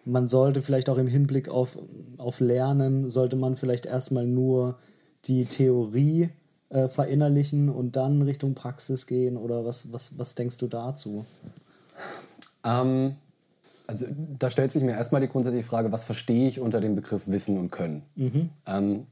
man sollte vielleicht auch im Hinblick auf, auf Lernen, sollte man vielleicht erstmal nur die Theorie äh, verinnerlichen und dann Richtung Praxis gehen? Oder was, was, was denkst du dazu? Ähm, also da stellt sich mir erstmal die grundsätzliche Frage, was verstehe ich unter dem Begriff Wissen und Können? Ähm,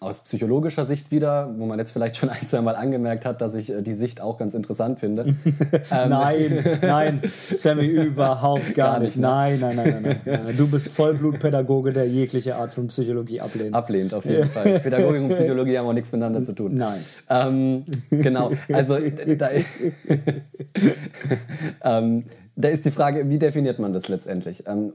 aus psychologischer Sicht wieder, wo man jetzt vielleicht schon ein, zwei Mal angemerkt hat, dass ich äh, die Sicht auch ganz interessant finde. ähm, nein, nein, Sammy, überhaupt gar, gar nicht. nicht ne? nein, nein, nein, nein, nein, Du bist Vollblutpädagoge, der jegliche Art von Psychologie ablehnt. Ablehnt, auf jeden Fall. Pädagogik und Psychologie haben auch nichts miteinander zu tun. Nein. Ähm, genau, also da, ähm, da ist die Frage, wie definiert man das letztendlich? Ähm,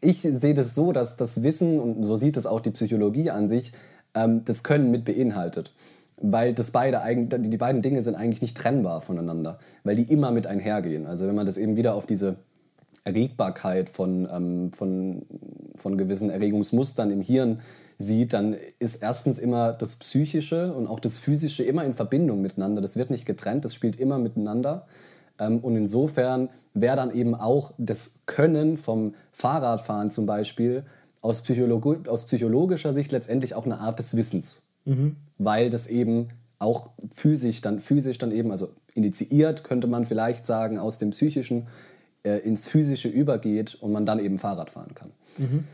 ich sehe das so, dass das Wissen, und so sieht es auch die Psychologie an sich, ähm, das Können mit beinhaltet. Weil das beide, die beiden Dinge sind eigentlich nicht trennbar voneinander, weil die immer mit einhergehen. Also wenn man das eben wieder auf diese Erregbarkeit von, ähm, von, von gewissen Erregungsmustern im Hirn sieht, dann ist erstens immer das Psychische und auch das Physische immer in Verbindung miteinander. Das wird nicht getrennt, das spielt immer miteinander. Ähm, und insofern wäre dann eben auch das Können vom Fahrradfahren zum Beispiel aus, Psychologi aus psychologischer Sicht letztendlich auch eine Art des Wissens. Mhm. Weil das eben auch physisch dann, physisch dann eben, also initiiert, könnte man vielleicht sagen, aus dem Psychischen äh, ins Physische übergeht und man dann eben Fahrrad fahren kann. Mhm.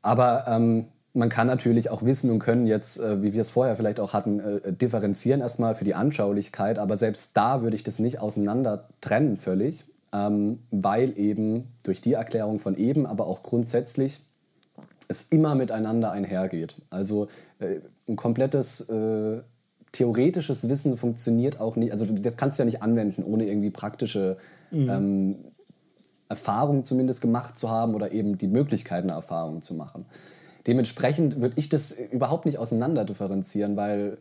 Aber ähm, man kann natürlich auch Wissen und Können jetzt, äh, wie wir es vorher vielleicht auch hatten, äh, differenzieren erstmal für die Anschaulichkeit, aber selbst da würde ich das nicht auseinander trennen völlig, ähm, weil eben durch die Erklärung von eben, aber auch grundsätzlich es immer miteinander einhergeht. Also äh, ein komplettes äh, theoretisches Wissen funktioniert auch nicht, also das kannst du ja nicht anwenden, ohne irgendwie praktische mhm. ähm, Erfahrungen zumindest gemacht zu haben oder eben die Möglichkeit, eine Erfahrung zu machen. Dementsprechend würde ich das überhaupt nicht auseinander differenzieren, weil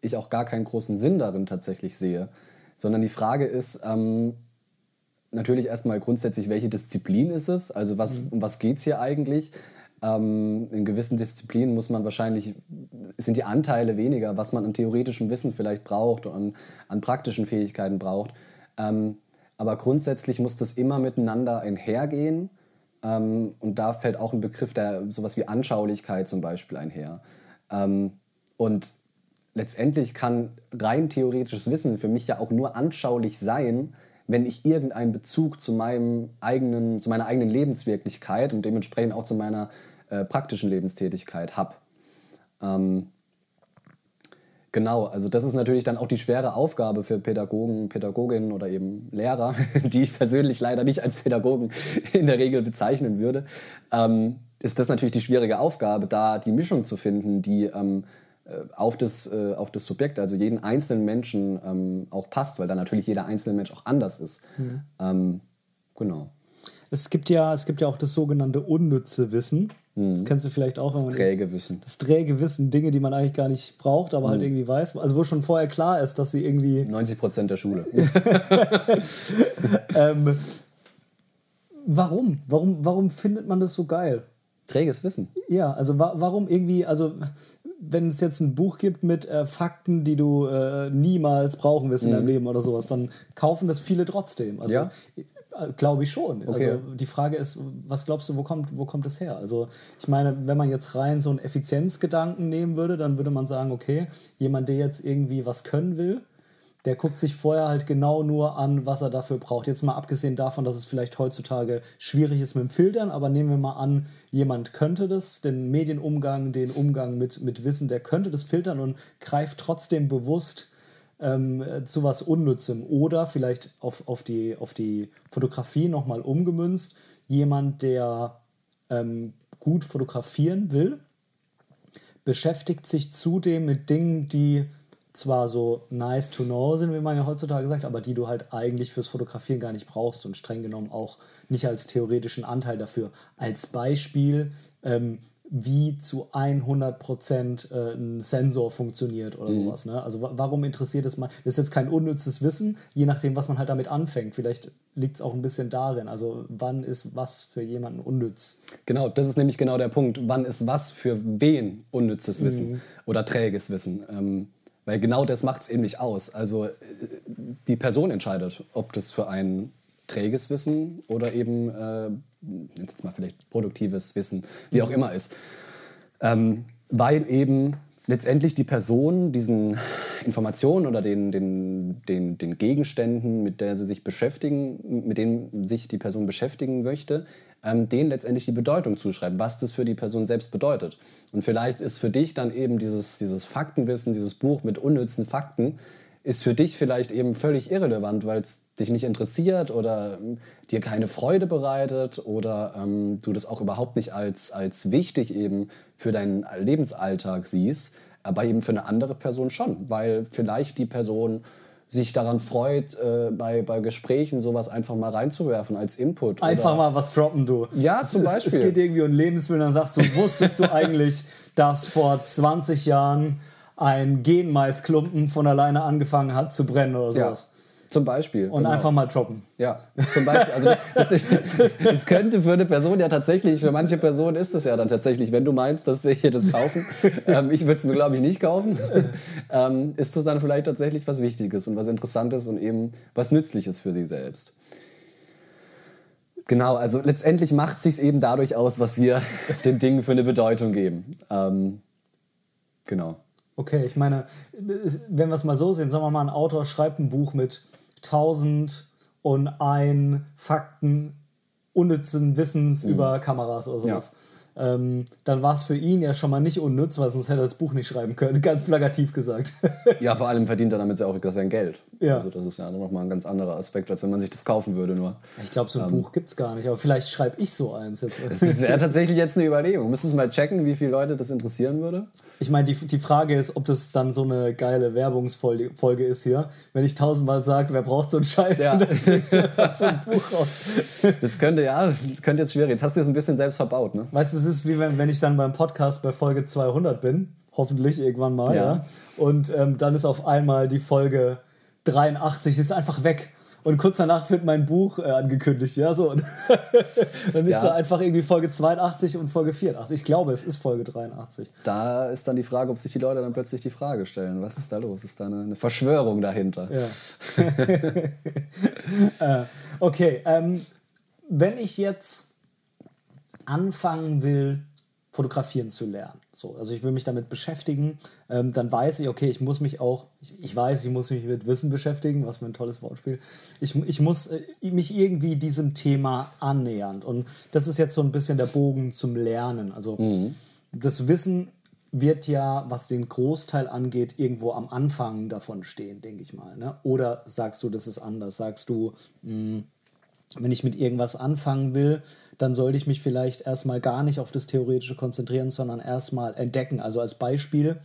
ich auch gar keinen großen Sinn darin tatsächlich sehe. Sondern die Frage ist ähm, natürlich erstmal grundsätzlich, welche Disziplin ist es? Also was, mhm. um was geht es hier eigentlich? Ähm, in gewissen Disziplinen muss man wahrscheinlich, sind die Anteile weniger, was man an theoretischem Wissen vielleicht braucht und an, an praktischen Fähigkeiten braucht. Ähm, aber grundsätzlich muss das immer miteinander einhergehen. Ähm, und da fällt auch ein Begriff, der sowas wie Anschaulichkeit zum Beispiel einher. Ähm, und letztendlich kann rein theoretisches Wissen für mich ja auch nur anschaulich sein, wenn ich irgendeinen Bezug zu, meinem eigenen, zu meiner eigenen Lebenswirklichkeit und dementsprechend auch zu meiner äh, praktischen Lebenstätigkeit habe. Ähm, genau, also das ist natürlich dann auch die schwere Aufgabe für Pädagogen, Pädagoginnen oder eben Lehrer, die ich persönlich leider nicht als Pädagogen in der Regel bezeichnen würde. Ähm, ist das natürlich die schwierige Aufgabe, da die Mischung zu finden, die ähm, äh, auf, das, äh, auf das Subjekt, also jeden einzelnen Menschen ähm, auch passt, weil da natürlich jeder einzelne Mensch auch anders ist. Mhm. Ähm, genau. Es gibt ja, es gibt ja auch das sogenannte unnütze Wissen. Mhm. Das kennst du vielleicht auch. Das träge Wissen. Das träge Wissen, Dinge, die man eigentlich gar nicht braucht, aber halt mhm. halt irgendwie weiß. Also wo schon vorher klar ist, dass sie irgendwie... 90 Prozent der Schule. ähm, warum? warum? Warum findet man das so geil? Träges Wissen. Ja, also wa warum irgendwie, also wenn es jetzt ein Buch gibt mit äh, Fakten, die du äh, niemals brauchen wirst in mhm. deinem Leben oder sowas, dann kaufen das viele trotzdem. Also ja? Glaube ich schon. Okay. Also die Frage ist, was glaubst du, wo kommt, wo kommt das her? Also ich meine, wenn man jetzt rein so einen Effizienzgedanken nehmen würde, dann würde man sagen, okay, jemand, der jetzt irgendwie was können will, der guckt sich vorher halt genau nur an, was er dafür braucht. Jetzt mal abgesehen davon, dass es vielleicht heutzutage schwierig ist mit dem Filtern, aber nehmen wir mal an, jemand könnte das, den Medienumgang, den Umgang mit, mit Wissen, der könnte das filtern und greift trotzdem bewusst ähm, zu was Unnützem. Oder vielleicht auf, auf, die, auf die Fotografie nochmal umgemünzt, jemand, der ähm, gut fotografieren will, beschäftigt sich zudem mit Dingen, die zwar so nice to know sind, wie man ja heutzutage sagt, aber die du halt eigentlich fürs Fotografieren gar nicht brauchst und streng genommen auch nicht als theoretischen Anteil dafür. Als Beispiel, ähm, wie zu 100% äh, ein Sensor funktioniert oder mhm. sowas. Ne? Also warum interessiert es mal? Das ist jetzt kein unnützes Wissen, je nachdem, was man halt damit anfängt. Vielleicht liegt es auch ein bisschen darin. Also wann ist was für jemanden unnütz? Genau, das ist nämlich genau der Punkt. Wann ist was für wen unnützes Wissen mhm. oder träges Wissen? Ähm, weil genau das macht es eben nicht aus. Also äh, die Person entscheidet, ob das für ein träges Wissen oder eben, äh, jetzt mal vielleicht produktives Wissen, wie auch immer ist. Ähm, weil eben letztendlich die Person diesen Informationen oder den, den, den, den Gegenständen, mit der sie sich beschäftigen, mit denen sich die Person beschäftigen möchte, ähm, denen letztendlich die Bedeutung zuschreiben, was das für die Person selbst bedeutet. Und vielleicht ist für dich dann eben dieses, dieses Faktenwissen, dieses Buch mit unnützen Fakten, ist für dich vielleicht eben völlig irrelevant, weil es dich nicht interessiert oder ähm, dir keine Freude bereitet oder ähm, du das auch überhaupt nicht als, als wichtig eben für deinen Lebensalltag siehst, aber eben für eine andere Person schon, weil vielleicht die Person sich daran freut, äh, bei, bei Gesprächen sowas einfach mal reinzuwerfen als Input. Einfach mal was droppen, du. Ja, zum es, Beispiel. Es geht irgendwie um Lebensmittel, dann sagst du, wusstest du eigentlich, dass vor 20 Jahren ein Genmaisklumpen von alleine angefangen hat zu brennen oder sowas. Ja. Zum Beispiel. Und genau. einfach mal droppen. Ja, zum Beispiel. Also das, könnte für eine Person ja tatsächlich, für manche Personen ist es ja dann tatsächlich, wenn du meinst, dass wir hier das kaufen, ähm, ich würde es mir glaube ich nicht kaufen, ähm, ist das dann vielleicht tatsächlich was Wichtiges und was Interessantes und eben was Nützliches für sie selbst. Genau, also letztendlich macht es sich eben dadurch aus, was wir den Dingen für eine Bedeutung geben. Ähm, genau. Okay, ich meine, wenn wir es mal so sehen, sagen wir mal, ein Autor schreibt ein Buch mit 1000 und ein Fakten unnützen Wissens mhm. über Kameras oder sowas. Ja ähm, dann war es für ihn ja schon mal nicht unnütz, weil sonst hätte er das Buch nicht schreiben können, ganz plakativ gesagt. ja, vor allem verdient er damit ja auch sein Geld. Ja. Also das ist ja nochmal ein ganz anderer Aspekt, als wenn man sich das kaufen würde nur. Ich glaube, so ein ähm, Buch gibt es gar nicht, aber vielleicht schreibe ich so eins jetzt. Das wäre tatsächlich jetzt eine Überlegung. Müsstest du mal checken, wie viele Leute das interessieren würde? Ich meine, die, die Frage ist, ob das dann so eine geile Werbungsfolge ist hier. Wenn ich tausendmal sage, wer braucht so einen Scheiß, ja. dann ich einfach so ein Buch raus. Das könnte, ja, das könnte jetzt schwierig. Jetzt hast du es ein bisschen selbst verbaut, ne? Weißt du, es ist wie wenn, wenn ich dann beim Podcast bei Folge 200 bin, hoffentlich irgendwann mal, ja. ja und ähm, dann ist auf einmal die Folge 83, ist einfach weg. Und kurz danach wird mein Buch äh, angekündigt, ja, so. Und dann ist ja. da einfach irgendwie Folge 82 und Folge 84. Ich glaube, es ist Folge 83. Da ist dann die Frage, ob sich die Leute dann plötzlich die Frage stellen, was ist da los? Ist da eine, eine Verschwörung dahinter? Ja. äh, okay, ähm, wenn ich jetzt anfangen will, fotografieren zu lernen. So, also ich will mich damit beschäftigen, ähm, dann weiß ich, okay, ich muss mich auch, ich, ich, weiß, ich muss mich mit Wissen beschäftigen, was für ein tolles Wortspiel. Ich, ich muss äh, mich irgendwie diesem Thema annähern. Und das ist jetzt so ein bisschen der Bogen zum Lernen. Also mhm. das Wissen wird ja, was den Großteil angeht, irgendwo am Anfang davon stehen, denke ich mal. Ne? Oder sagst du, das ist anders? Sagst du, mh, hm, wenn ich mit irgendwas anfangen will, dann sollte ich mich vielleicht erstmal gar nicht auf das Theoretische konzentrieren, sondern erstmal entdecken. Also als Beispiel,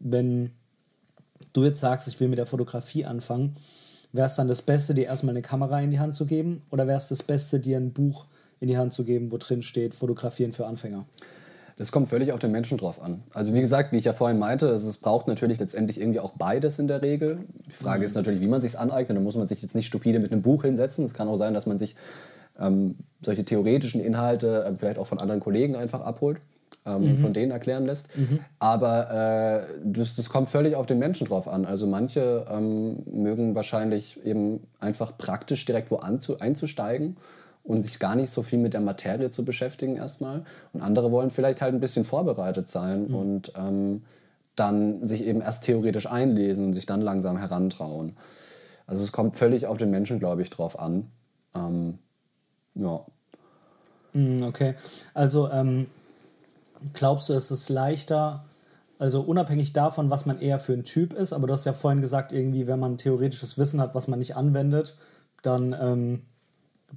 wenn du jetzt sagst, ich will mit der Fotografie anfangen, wäre es dann das Beste, dir erstmal eine Kamera in die Hand zu geben oder wäre es das Beste, dir ein Buch in die Hand zu geben, wo drin steht, Fotografieren für Anfänger? Das kommt völlig auf den Menschen drauf an. Also wie gesagt, wie ich ja vorhin meinte, es braucht natürlich letztendlich irgendwie auch beides in der Regel. Die Frage mhm. ist natürlich, wie man sich aneignet. Da muss man sich jetzt nicht stupide mit einem Buch hinsetzen. Es kann auch sein, dass man sich ähm, solche theoretischen Inhalte äh, vielleicht auch von anderen Kollegen einfach abholt. Ähm, mhm. von denen erklären lässt. Mhm. Aber äh, das, das, kommt völlig auf den Menschen drauf an. Also manche ähm, mögen wahrscheinlich eben einfach praktisch direkt wo anzu, einzusteigen und sich gar nicht so viel mit der Materie zu beschäftigen erstmal. Und andere wollen vielleicht halt ein bisschen vorbereitet sein mhm. und ähm, dann sich eben erst theoretisch einlesen und sich dann langsam herantrauen. Also es kommt völlig auf den Menschen, glaube ich, drauf an. Ja. Mm, okay. Also ähm, glaubst du, es ist leichter, also unabhängig davon, was man eher für ein Typ ist, aber du hast ja vorhin gesagt, irgendwie, wenn man theoretisches Wissen hat, was man nicht anwendet, dann ähm,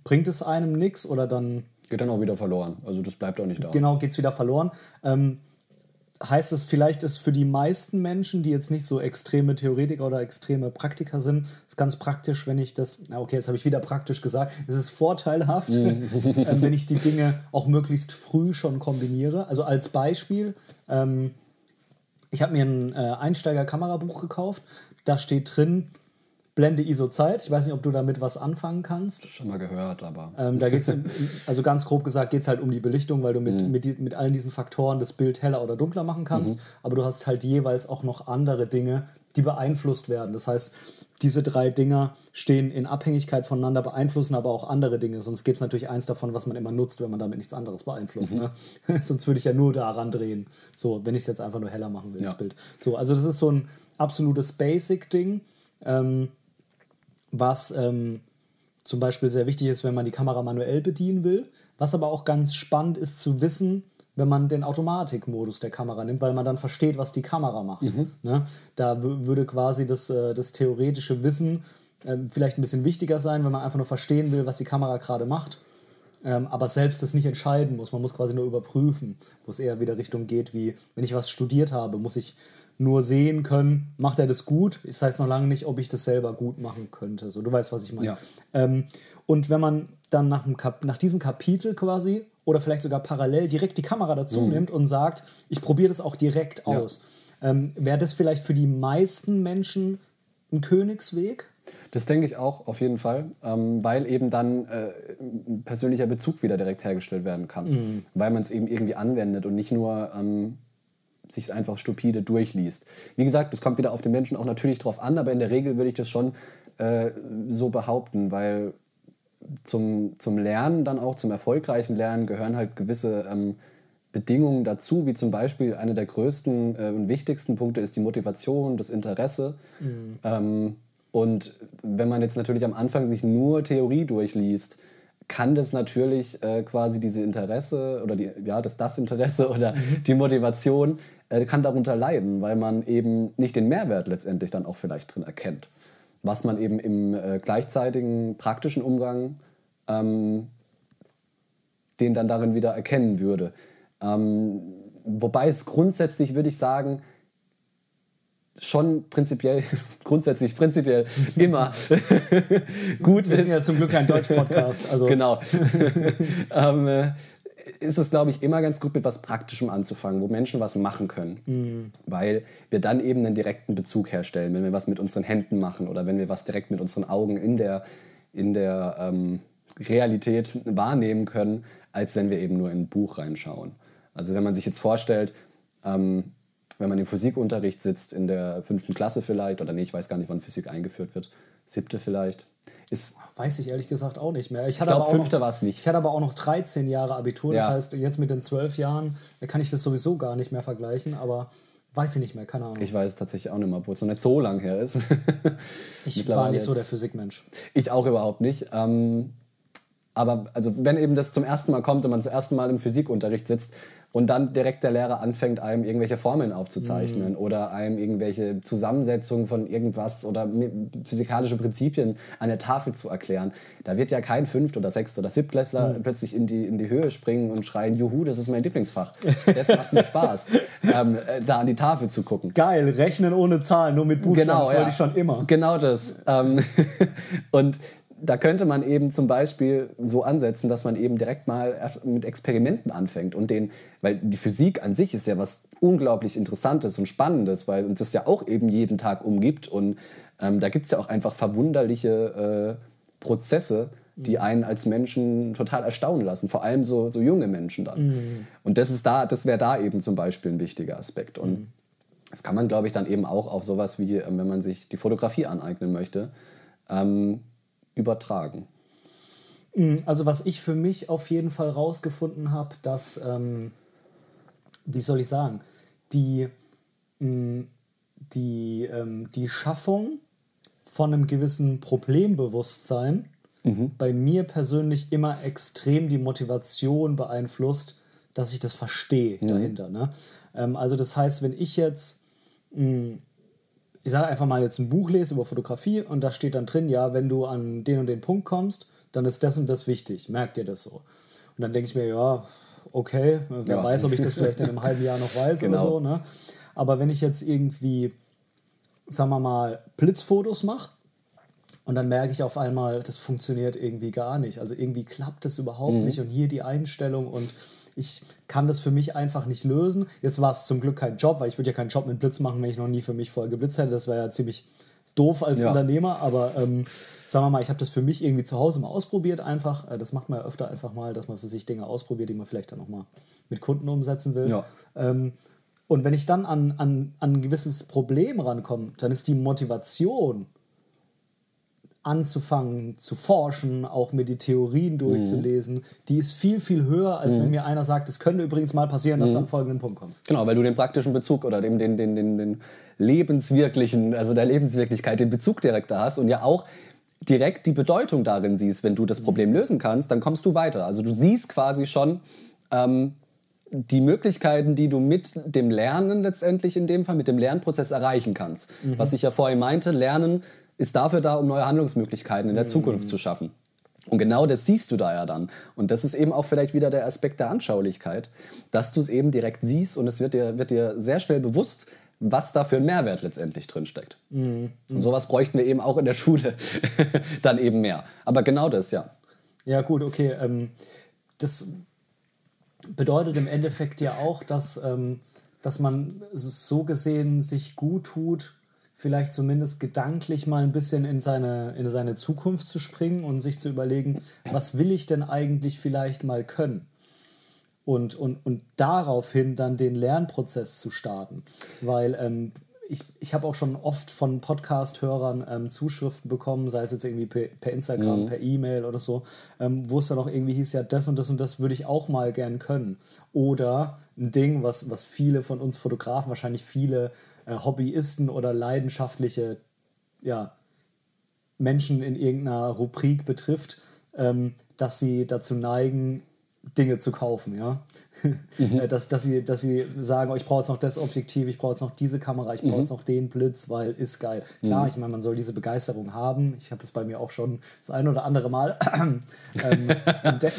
bringt es einem nichts oder dann. Geht dann auch wieder verloren. Also das bleibt auch nicht da. Genau, geht es wieder verloren. Ähm, heißt es, vielleicht ist für die meisten Menschen, die jetzt nicht so extreme Theoretiker oder extreme Praktiker sind, ist ganz praktisch, wenn ich das, na okay, jetzt habe ich wieder praktisch gesagt, es ist vorteilhaft, ähm, wenn ich die Dinge auch möglichst früh schon kombiniere. Also als Beispiel, ähm, ich habe mir ein äh, Einsteiger-Kamerabuch gekauft, da steht drin, Blende ISO Zeit. Ich weiß nicht, ob du damit was anfangen kannst. Schon mal gehört, aber. Ähm, da geht es, also ganz grob gesagt, geht es halt um die Belichtung, weil du mit, Mhm. mit, mit allen diesen Faktoren das Bild heller oder dunkler machen kannst. Aber du hast halt jeweils auch noch andere Dinge, die beeinflusst werden. Das heißt, diese drei Dinger stehen in Abhängigkeit voneinander, beeinflussen aber auch andere Dinge. Sonst gibt es natürlich eins davon, was man immer nutzt, wenn man damit nichts anderes beeinflusst. Ne? Sonst würde ich ja nur daran drehen. So, wenn ich es jetzt einfach nur heller machen will, das Ja. Bild. So, also das ist so ein absolutes Basic-Ding. Ähm, was ähm, zum Beispiel sehr wichtig ist, wenn man die Kamera manuell bedienen will. Was aber auch ganz spannend ist zu wissen, wenn man den Automatikmodus der Kamera nimmt, weil man dann versteht, was die Kamera macht. Ne? Da wü- würde quasi das, äh, das theoretische Wissen ähm, vielleicht ein bisschen wichtiger sein, wenn man einfach nur verstehen will, was die Kamera gerade macht. Ähm, aber selbst das nicht entscheiden muss. Man muss quasi nur überprüfen, wo es eher wieder Richtung geht, wie wenn ich was studiert habe, muss ich nur sehen können, macht er das gut? Das heißt noch lange nicht, ob ich das selber gut machen könnte. So, du weißt, was ich meine. Ja. Ähm, und wenn man dann nach, dem Kap nach diesem Kapitel quasi oder vielleicht sogar parallel direkt die Kamera dazu nimmt und sagt, ich probiere das auch direkt Ja. aus, ähm, wäre das vielleicht für die meisten Menschen ein Königsweg? Das denke ich auch auf jeden Fall, ähm, weil eben dann äh, ein persönlicher Bezug wieder direkt hergestellt werden kann. Weil man es eben irgendwie anwendet und nicht nur ähm, sich einfach stupide durchliest. Wie gesagt, das kommt wieder auf den Menschen auch natürlich drauf an, aber in der Regel würde ich das schon äh, so behaupten, weil zum, zum Lernen, dann auch zum erfolgreichen Lernen, gehören halt gewisse ähm, Bedingungen dazu, wie zum Beispiel eine der größten äh, und wichtigsten Punkte ist die Motivation, das Interesse. Ähm, und wenn man jetzt natürlich am Anfang sich nur Theorie durchliest, kann das natürlich äh, quasi diese Interesse oder die, ja, das, das Interesse oder die Motivation äh, kann darunter leiden, weil man eben nicht den Mehrwert letztendlich dann auch vielleicht drin erkennt. Was man eben im äh, gleichzeitigen praktischen Umgang ähm, den dann darin wieder erkennen würde. Ähm, wobei es grundsätzlich, würde ich sagen, schon prinzipiell, grundsätzlich prinzipiell immer gut Wir sind ist. ja zum Glück kein Deutsch-Podcast. Also Genau. ähm, äh, ist es, glaube ich, immer ganz gut, mit was Praktischem anzufangen, wo Menschen was machen können. Weil wir dann eben einen direkten Bezug herstellen, wenn wir was mit unseren Händen machen oder wenn wir was direkt mit unseren Augen in der, in der ähm, Realität wahrnehmen können, als wenn wir eben nur in ein Buch reinschauen. Also wenn man sich jetzt vorstellt, ähm, wenn man im Physikunterricht sitzt, in der fünften Klasse vielleicht, oder nee, ich weiß gar nicht, wann Physik eingeführt wird, siebte vielleicht, ist Weiß ich ehrlich gesagt auch nicht mehr. Ich, hatte glaub, aber auch Fünfter noch- war's nicht. Ich hatte aber auch noch 13 Jahre Abitur. Das Ja. heißt, jetzt mit den 12 Jahren kann ich das sowieso gar nicht mehr vergleichen. Aber weiß ich nicht mehr, keine Ahnung. Ich weiß es tatsächlich auch nicht mehr, obwohl es noch nicht so lang her ist. Ich, war nicht so der Physikmensch. Ich auch überhaupt nicht. Ähm, aber also wenn eben das zum ersten Mal kommt und man zum ersten Mal im Physikunterricht sitzt und dann direkt der Lehrer anfängt, einem irgendwelche Formeln aufzuzeichnen oder einem irgendwelche Zusammensetzungen von irgendwas oder physikalische Prinzipien an der Tafel zu erklären, da wird ja kein Fünft- oder Sechst- oder Siebtklässler plötzlich in die, in die Höhe springen und schreien, juhu, das ist mein Lieblingsfach. Das macht mir Spaß, ähm, äh, da an die Tafel zu gucken. Geil, rechnen ohne Zahlen, nur mit Buchstaben. das wollte ich schon immer. Genau das. Ähm, und da könnte man eben zum Beispiel so ansetzen, dass man eben direkt mal mit Experimenten anfängt und den, weil die Physik an sich ist ja was unglaublich Interessantes und Spannendes, weil uns das ja auch eben jeden Tag umgibt und ähm, da gibt es ja auch einfach verwunderliche äh, Prozesse, die einen als Menschen total erstaunen lassen, vor allem so, so junge Menschen dann. Und das ist da, das wäre da eben zum Beispiel ein wichtiger Aspekt. Und das kann man, glaube ich, dann eben auch auf sowas wie, ähm, wenn man sich die Fotografie aneignen möchte, ähm, übertragen. Also was ich für mich auf jeden Fall rausgefunden habe, dass, ähm, wie soll ich sagen, die, mh, die, ähm, die Schaffung von einem gewissen Problembewusstsein bei mir persönlich immer extrem die Motivation beeinflusst, dass ich das verstehe dahinter. Ne? Ähm, also das heißt, wenn ich jetzt ich sage einfach mal jetzt ein Buch lese über Fotografie und da steht dann drin, ja, wenn du an den und den Punkt kommst, dann ist das und das wichtig. Merkt ihr das so? Und dann denke ich mir, ja, okay, wer Ja. weiß, ob ich das vielleicht in einem halben Jahr noch weiß Genau. oder so. Ne? Aber wenn ich jetzt irgendwie, sagen wir mal, Blitzfotos mache und dann merke ich auf einmal, das funktioniert irgendwie gar nicht. Also irgendwie klappt das überhaupt Mhm. nicht und hier die Einstellung und ich kann das für mich einfach nicht lösen. Jetzt war es zum Glück kein Job, weil ich würde ja keinen Job mit Blitz machen, wenn ich noch nie für mich vorher geblitzt hätte. Das wäre ja ziemlich doof als Ja. Unternehmer, aber ähm, sagen wir mal, ich habe das für mich irgendwie zu Hause mal ausprobiert einfach. Äh, das macht man ja öfter einfach mal, dass man für sich Dinge ausprobiert, die man vielleicht dann noch mal mit Kunden umsetzen will. Ja. Ähm, und wenn ich dann an, an, an ein gewisses Problem rankomme, dann ist die Motivation, anzufangen zu forschen, auch mir die Theorien durchzulesen, die ist viel, viel höher, als wenn mir einer sagt, es könnte übrigens mal passieren, dass du an folgenden Punkt kommst. Genau, weil du den praktischen Bezug oder den, den, den, den, den lebenswirklichen, also der Lebenswirklichkeit, den Bezug direkt da hast und ja auch direkt die Bedeutung darin siehst, wenn du das Problem lösen kannst, dann kommst du weiter. Also du siehst quasi schon ähm, die Möglichkeiten, die du mit dem Lernen letztendlich in dem Fall, mit dem Lernprozess erreichen kannst. Was ich ja vorhin meinte, Lernen ist dafür da, um neue Handlungsmöglichkeiten in der Zukunft zu schaffen. Und genau das siehst du da ja dann. Und das ist eben auch vielleicht wieder der Aspekt der Anschaulichkeit, dass du es eben direkt siehst und es wird dir, wird dir sehr schnell bewusst, was da für ein Mehrwert letztendlich drin steckt. Und sowas bräuchten wir eben auch in der Schule dann eben mehr. Aber genau das, ja. Ja, gut, okay. Ähm, das bedeutet im Endeffekt ja auch, dass, ähm, dass man so gesehen sich gut tut, vielleicht zumindest gedanklich mal ein bisschen in seine, in seine Zukunft zu springen und sich zu überlegen, was will ich denn eigentlich vielleicht mal können? Und, und, und daraufhin dann den Lernprozess zu starten. Weil ähm, ich, ich habe auch schon oft von Podcast-Hörern ähm, Zuschriften bekommen, sei es jetzt irgendwie per, per Instagram, per E-Mail oder so, ähm, wo es dann auch irgendwie hieß, ja, das und das und das würde ich auch mal gern können. Oder ein Ding, was, was viele von uns Fotografen, wahrscheinlich viele Hobbyisten oder leidenschaftliche ja, Menschen in irgendeiner Rubrik betrifft, ähm, dass sie dazu neigen, Dinge zu kaufen, ja. Äh, dass, dass, sie, dass sie sagen, oh, ich brauche jetzt noch das Objektiv, ich brauche jetzt noch diese Kamera, ich brauche jetzt noch den Blitz, weil ist geil. Klar, ich meine, man soll diese Begeisterung haben. Ich habe das bei mir auch schon das ein oder andere Mal. ähm,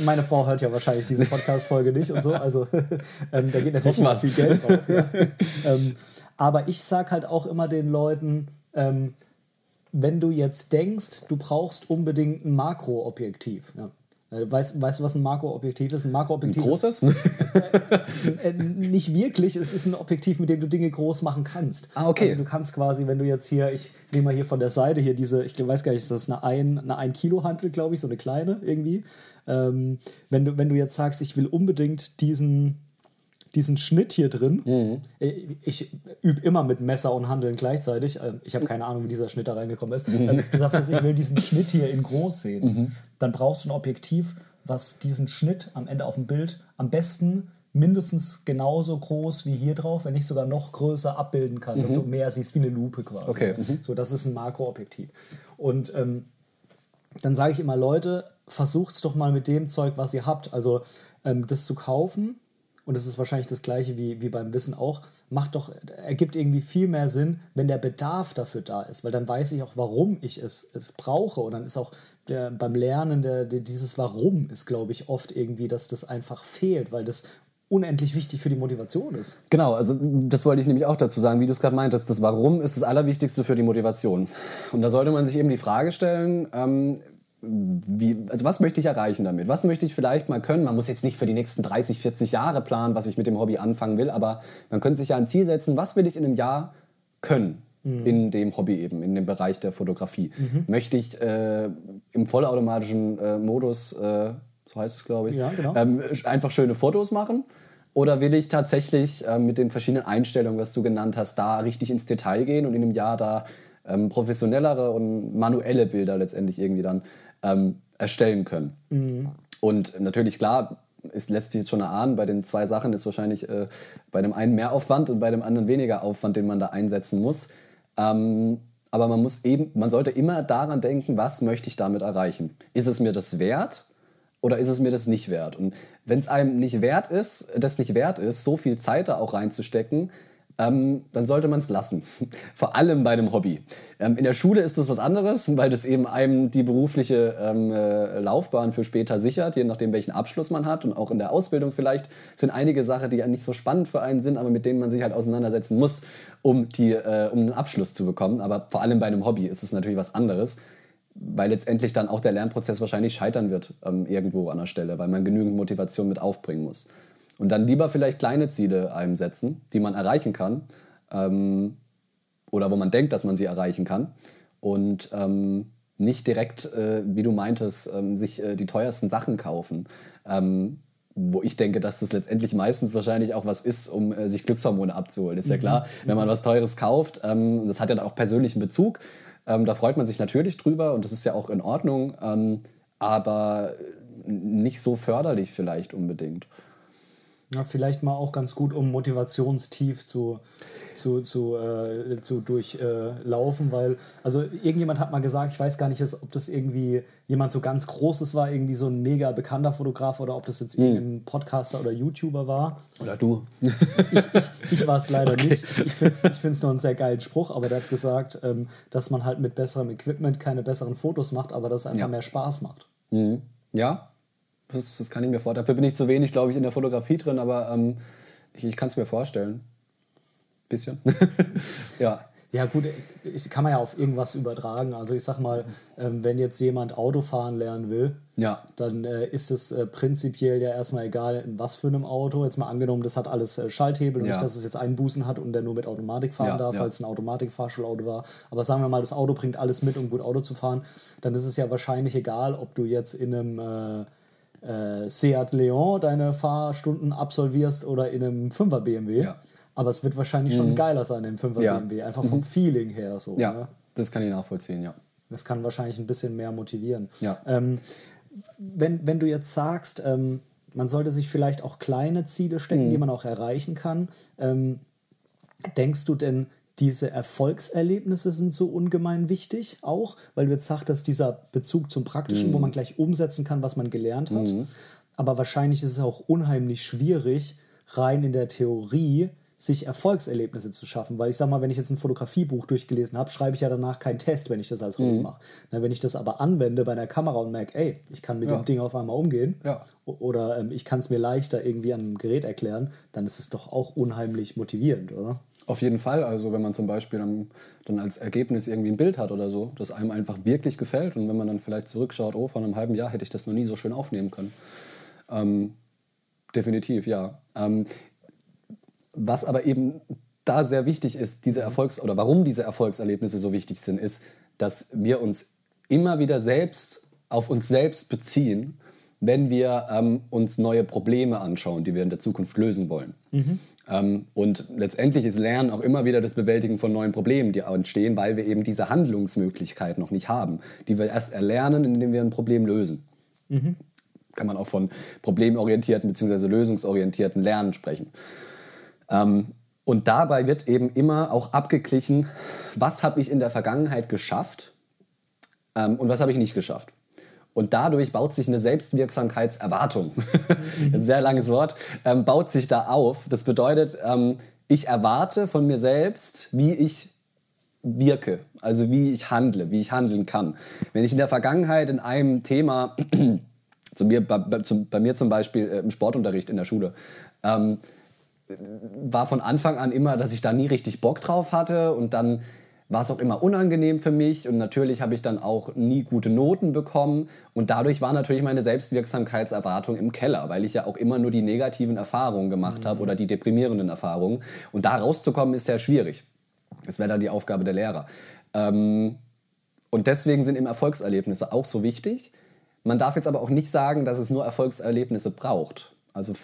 meine Frau hört ja wahrscheinlich diese Podcast-Folge nicht und so, also ähm, da geht natürlich viel Geld drauf. Ja. ähm, aber ich sag halt auch immer den Leuten, ähm, wenn du jetzt denkst, du brauchst unbedingt ein Makroobjektiv. Ja. Äh, Weißt, weißt du, was ein Makroobjektiv ist? Ein Ein Makroobjektiv großes? ist äh, nicht wirklich. Es ist ein Objektiv, mit dem du Dinge groß machen kannst. Ah, okay. Also du kannst quasi, wenn du jetzt hier, ich nehme mal hier von der Seite hier diese, ich weiß gar nicht, ist das eine 1 eine ein Kilo Hantel, glaube ich, so eine kleine irgendwie. Ähm, wenn, du, wenn du jetzt sagst, ich will unbedingt diesen, diesen Schnitt hier drin. Äh, Ich übe immer mit Messer und Handeln gleichzeitig. Äh, Ich habe keine Ahnung, wie dieser Schnitt da reingekommen ist. Ähm, Du sagst jetzt, ich will diesen Schnitt hier in groß sehen. Dann brauchst du ein Objektiv, was diesen Schnitt am Ende auf dem Bild am besten mindestens genauso groß wie hier drauf, wenn nicht sogar noch größer abbilden kann, dass du mehr siehst wie eine Lupe quasi. Okay, So, das ist ein Makroobjektiv. Und ähm, dann sage ich immer, Leute, versucht's doch mal mit dem Zeug, was ihr habt. Also ähm, das zu kaufen, und das ist wahrscheinlich das gleiche wie, wie beim Wissen auch, macht doch, ergibt irgendwie viel mehr Sinn, wenn der Bedarf dafür da ist, weil dann weiß ich auch, warum ich es, es brauche. Und dann ist auch der, beim Lernen der, der, dieses Warum ist, glaube ich, oft irgendwie, dass das einfach fehlt, weil das unendlich wichtig für die Motivation ist. Genau, also das wollte ich nämlich auch dazu sagen, wie du es gerade meintest, das Warum ist das Allerwichtigste für die Motivation. Und da sollte man sich eben die Frage stellen, ähm, wie, also was möchte ich erreichen damit? Was möchte ich vielleicht mal können? Man muss jetzt nicht für die nächsten 30, 40 Jahre planen, was ich mit dem Hobby anfangen will, aber man könnte sich ja ein Ziel setzen, was will ich in einem Jahr können? In dem Hobby eben, in dem Bereich der Fotografie. Möchte ich äh, im vollautomatischen äh, Modus, äh, so heißt es glaube ich, Ja, genau. ähm, einfach schöne Fotos machen? Oder will ich tatsächlich ähm, mit den verschiedenen Einstellungen, was du genannt hast, da richtig ins Detail gehen und in einem Jahr da ähm, professionellere und manuelle Bilder letztendlich irgendwie dann ähm, erstellen können? Und natürlich, klar, es lässt sich jetzt schon erahnen, bei den zwei Sachen ist wahrscheinlich äh, bei dem einen mehr Aufwand und bei dem anderen weniger Aufwand, den man da einsetzen muss. Ähm, aber man muss eben, man sollte immer daran denken, was möchte ich damit erreichen? Ist es mir das wert? Oder ist es mir das nicht wert? Und wenn es einem nicht wert ist, das nicht wert ist, so viel Zeit da auch reinzustecken, ähm, dann sollte man es lassen. Vor allem bei einem Hobby. Ähm, in der Schule ist das was anderes, weil das eben einem die berufliche ähm, äh, Laufbahn für später sichert, je nachdem, welchen Abschluss man hat. Und auch in der Ausbildung vielleicht sind einige Sachen, die ja nicht so spannend für einen sind, aber mit denen man sich halt auseinandersetzen muss, um, die, äh, um einen Abschluss zu bekommen. Aber vor allem bei einem Hobby ist es natürlich was anderes weil letztendlich dann auch der Lernprozess wahrscheinlich scheitern wird ähm, irgendwo an der Stelle, weil man genügend Motivation mit aufbringen muss. Und dann lieber vielleicht kleine Ziele einem setzen, die man erreichen kann ähm, oder wo man denkt, dass man sie erreichen kann. und ähm, nicht direkt, äh, wie du meintest, ähm, sich äh, die teuersten Sachen kaufen. Ähm, wo ich denke, dass das letztendlich meistens wahrscheinlich auch was ist, um äh, sich Glückshormone abzuholen. Ist ja klar, mhm. wenn man was Teures kauft, ähm, das hat ja dann auch persönlichen Bezug, ähm, da freut man sich natürlich drüber und das ist ja auch in Ordnung, aber nicht so förderlich vielleicht unbedingt. Ja, vielleicht mal auch ganz gut, um Motivationstief zu, zu, zu, äh, zu durchlaufen, äh, weil, also irgendjemand hat mal gesagt, ich weiß gar nicht, ob das irgendwie jemand so ganz Großes war, irgendwie so ein mega bekannter Fotograf oder ob das jetzt mhm. irgendein Podcaster oder YouTuber war. Oder du. Ich, ich, ich war es leider okay. nicht. Ich, ich finde es nur einen sehr geilen Spruch, aber der hat gesagt, ähm, dass man halt mit besserem Equipment keine besseren Fotos macht, aber dass es einfach ja. mehr Spaß macht. Mhm. Ja, das, das, kann ich mir vorstellen. Dafür bin ich zu wenig, glaube ich, in der Fotografie drin, aber ähm, ich, ich kann es mir vorstellen. Bisschen. ja. Ja, gut, ich, kann man ja auf irgendwas übertragen. Also, ich sag mal, ähm, wenn jetzt jemand Autofahren lernen will, ja. dann äh, ist es äh, prinzipiell ja erstmal egal, in was für einem Auto. Jetzt mal angenommen, das hat alles äh, Schalthebel und ja. nicht, dass es jetzt Einbußen hat und der nur mit Automatik fahren ja, darf, ja. weil es ein Automatikfahrschulauto war. Aber sagen wir mal, das Auto bringt alles mit, um gut Auto zu fahren. Dann ist es ja wahrscheinlich egal, ob du jetzt in einem äh, Seat Leon deine Fahrstunden absolvierst oder in einem 5er BMW. Ja. Aber es wird wahrscheinlich mhm. schon geiler sein im 5er ja. BMW, einfach vom mhm. Feeling her. So, ja, ne? das kann ich nachvollziehen, ja. Das kann wahrscheinlich ein bisschen mehr motivieren. Ja. Ähm, wenn, wenn du jetzt sagst, ähm, man sollte sich vielleicht auch kleine Ziele stecken, mhm. die man auch erreichen kann, ähm, denkst du denn, diese Erfolgserlebnisse sind so ungemein wichtig, auch, weil du jetzt sagtest, dieser Bezug zum Praktischen, mhm. wo man gleich umsetzen kann, was man gelernt hat. Mhm. Aber wahrscheinlich ist es auch unheimlich schwierig, rein in der Theorie sich Erfolgserlebnisse zu schaffen. Weil ich sag mal, wenn ich jetzt ein Fotografiebuch durchgelesen habe, schreibe ich ja danach keinen Test, wenn ich das als Hobby mhm. mache. wenn ich das aber anwende bei einer Kamera und merke, ey, ich kann mit ja. dem Ding auf einmal umgehen ja. oder ähm, ich kann es mir leichter irgendwie an einem Gerät erklären, dann ist es doch auch unheimlich motivierend, oder? Auf jeden Fall. Also wenn man zum Beispiel dann, dann, als Ergebnis irgendwie ein Bild hat oder so, das einem einfach wirklich gefällt und wenn man dann vielleicht zurückschaut, oh, vor einem halben Jahr hätte ich das noch nie so schön aufnehmen können. Ähm, definitiv, ja. Ähm, was aber eben da sehr wichtig ist, diese Erfolgs- oder warum diese Erfolgserlebnisse so wichtig sind, ist, dass wir uns immer wieder selbst auf uns selbst beziehen, wenn wir ähm, uns neue Probleme anschauen, die wir in der Zukunft lösen wollen. Mhm. Ähm, und letztendlich ist Lernen auch immer wieder das Bewältigen von neuen Problemen, die entstehen, weil wir eben diese Handlungsmöglichkeit noch nicht haben, die wir erst erlernen, indem wir ein Problem lösen. Mhm. Kann man auch von problemorientierten bzw. lösungsorientierten Lernen sprechen. Ähm, und dabei wird eben immer auch abgeglichen, was habe ich in der Vergangenheit geschafft ähm, und was habe ich nicht geschafft. Und dadurch baut sich eine Selbstwirksamkeitserwartung, ein sehr langes Wort, ähm, baut sich da auf. Das bedeutet, ähm, ich erwarte von mir selbst, wie ich wirke, also wie ich handle, wie ich handeln kann. Wenn ich in der Vergangenheit in einem Thema, zu mir, bei, bei mir zum Beispiel äh, im Sportunterricht in der Schule, ähm, war von Anfang an immer, dass ich da nie richtig Bock drauf hatte und dann war es auch immer unangenehm für mich und natürlich habe ich dann auch nie gute Noten bekommen und dadurch war natürlich meine Selbstwirksamkeitserwartung im Keller, weil ich ja auch immer nur die negativen Erfahrungen gemacht mhm. habe oder die deprimierenden Erfahrungen und da rauszukommen ist sehr schwierig. Das wäre dann die Aufgabe der Lehrer. Ähm, und deswegen sind eben Erfolgserlebnisse auch so wichtig. Man darf jetzt aber auch nicht sagen, dass es nur Erfolgserlebnisse braucht. Also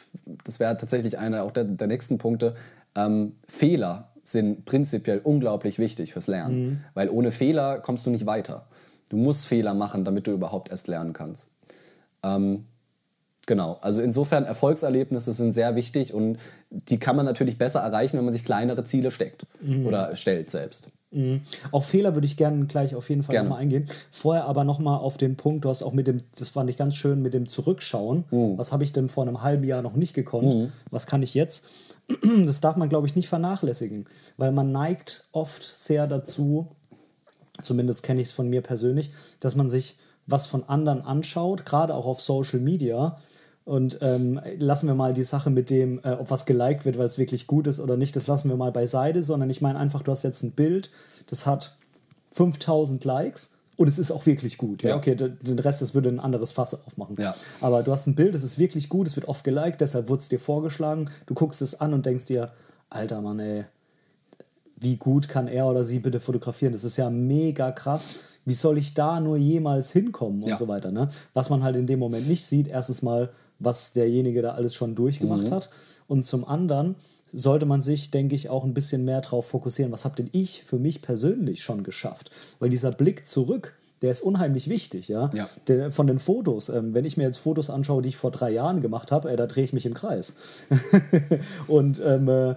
das wäre tatsächlich einer auch der, der nächsten Punkte. Ähm, Fehler sind prinzipiell unglaublich wichtig fürs Lernen, mhm. weil ohne Fehler kommst du nicht weiter. Du musst Fehler machen, damit du überhaupt erst lernen kannst. Ähm, genau, also insofern Erfolgserlebnisse sind sehr wichtig und die kann man natürlich besser erreichen, wenn man sich kleinere Ziele steckt mhm. oder stellt selbst. Mhm. Auf Fehler würde ich gerne gleich auf jeden Fall nochmal eingehen. Vorher aber nochmal auf den Punkt, du hast auch mit dem, das fand ich ganz schön, mit dem Zurückschauen. Mhm. Was habe ich denn vor einem halben Jahr noch nicht gekonnt? Mhm. Was kann ich jetzt? Das darf man, glaube ich, nicht vernachlässigen, weil man neigt oft sehr dazu, zumindest kenne ich es von mir persönlich, dass man sich was von anderen anschaut, gerade auch auf Social Media und ähm, lassen wir mal die Sache mit dem, äh, ob was geliked wird, weil es wirklich gut ist oder nicht, das lassen wir mal beiseite, sondern ich meine einfach, du hast jetzt ein Bild, das hat 5000 Likes und es ist auch wirklich gut. Ja, ja. okay, den Rest, das würde ein anderes Fass aufmachen. Ja. Aber du hast ein Bild, das ist wirklich gut, es wird oft geliked, deshalb wurde es dir vorgeschlagen. Du guckst es an und denkst dir, alter Mann, ey, wie gut kann er oder sie bitte fotografieren? Das ist ja mega krass. Wie soll ich da nur jemals hinkommen und Ja. so weiter? Ne? Was man halt in dem Moment nicht sieht, erstens mal, was derjenige da alles schon durchgemacht hat. Und zum anderen sollte man sich, denke ich, auch ein bisschen mehr darauf fokussieren, was habe denn ich für mich persönlich schon geschafft? Weil dieser Blick zurück, der ist unheimlich wichtig, ja. Ja. Der, von den Fotos. Ähm, wenn ich mir jetzt Fotos anschaue, die ich vor drei Jahren gemacht habe, äh, da drehe ich mich im Kreis. und ähm, äh,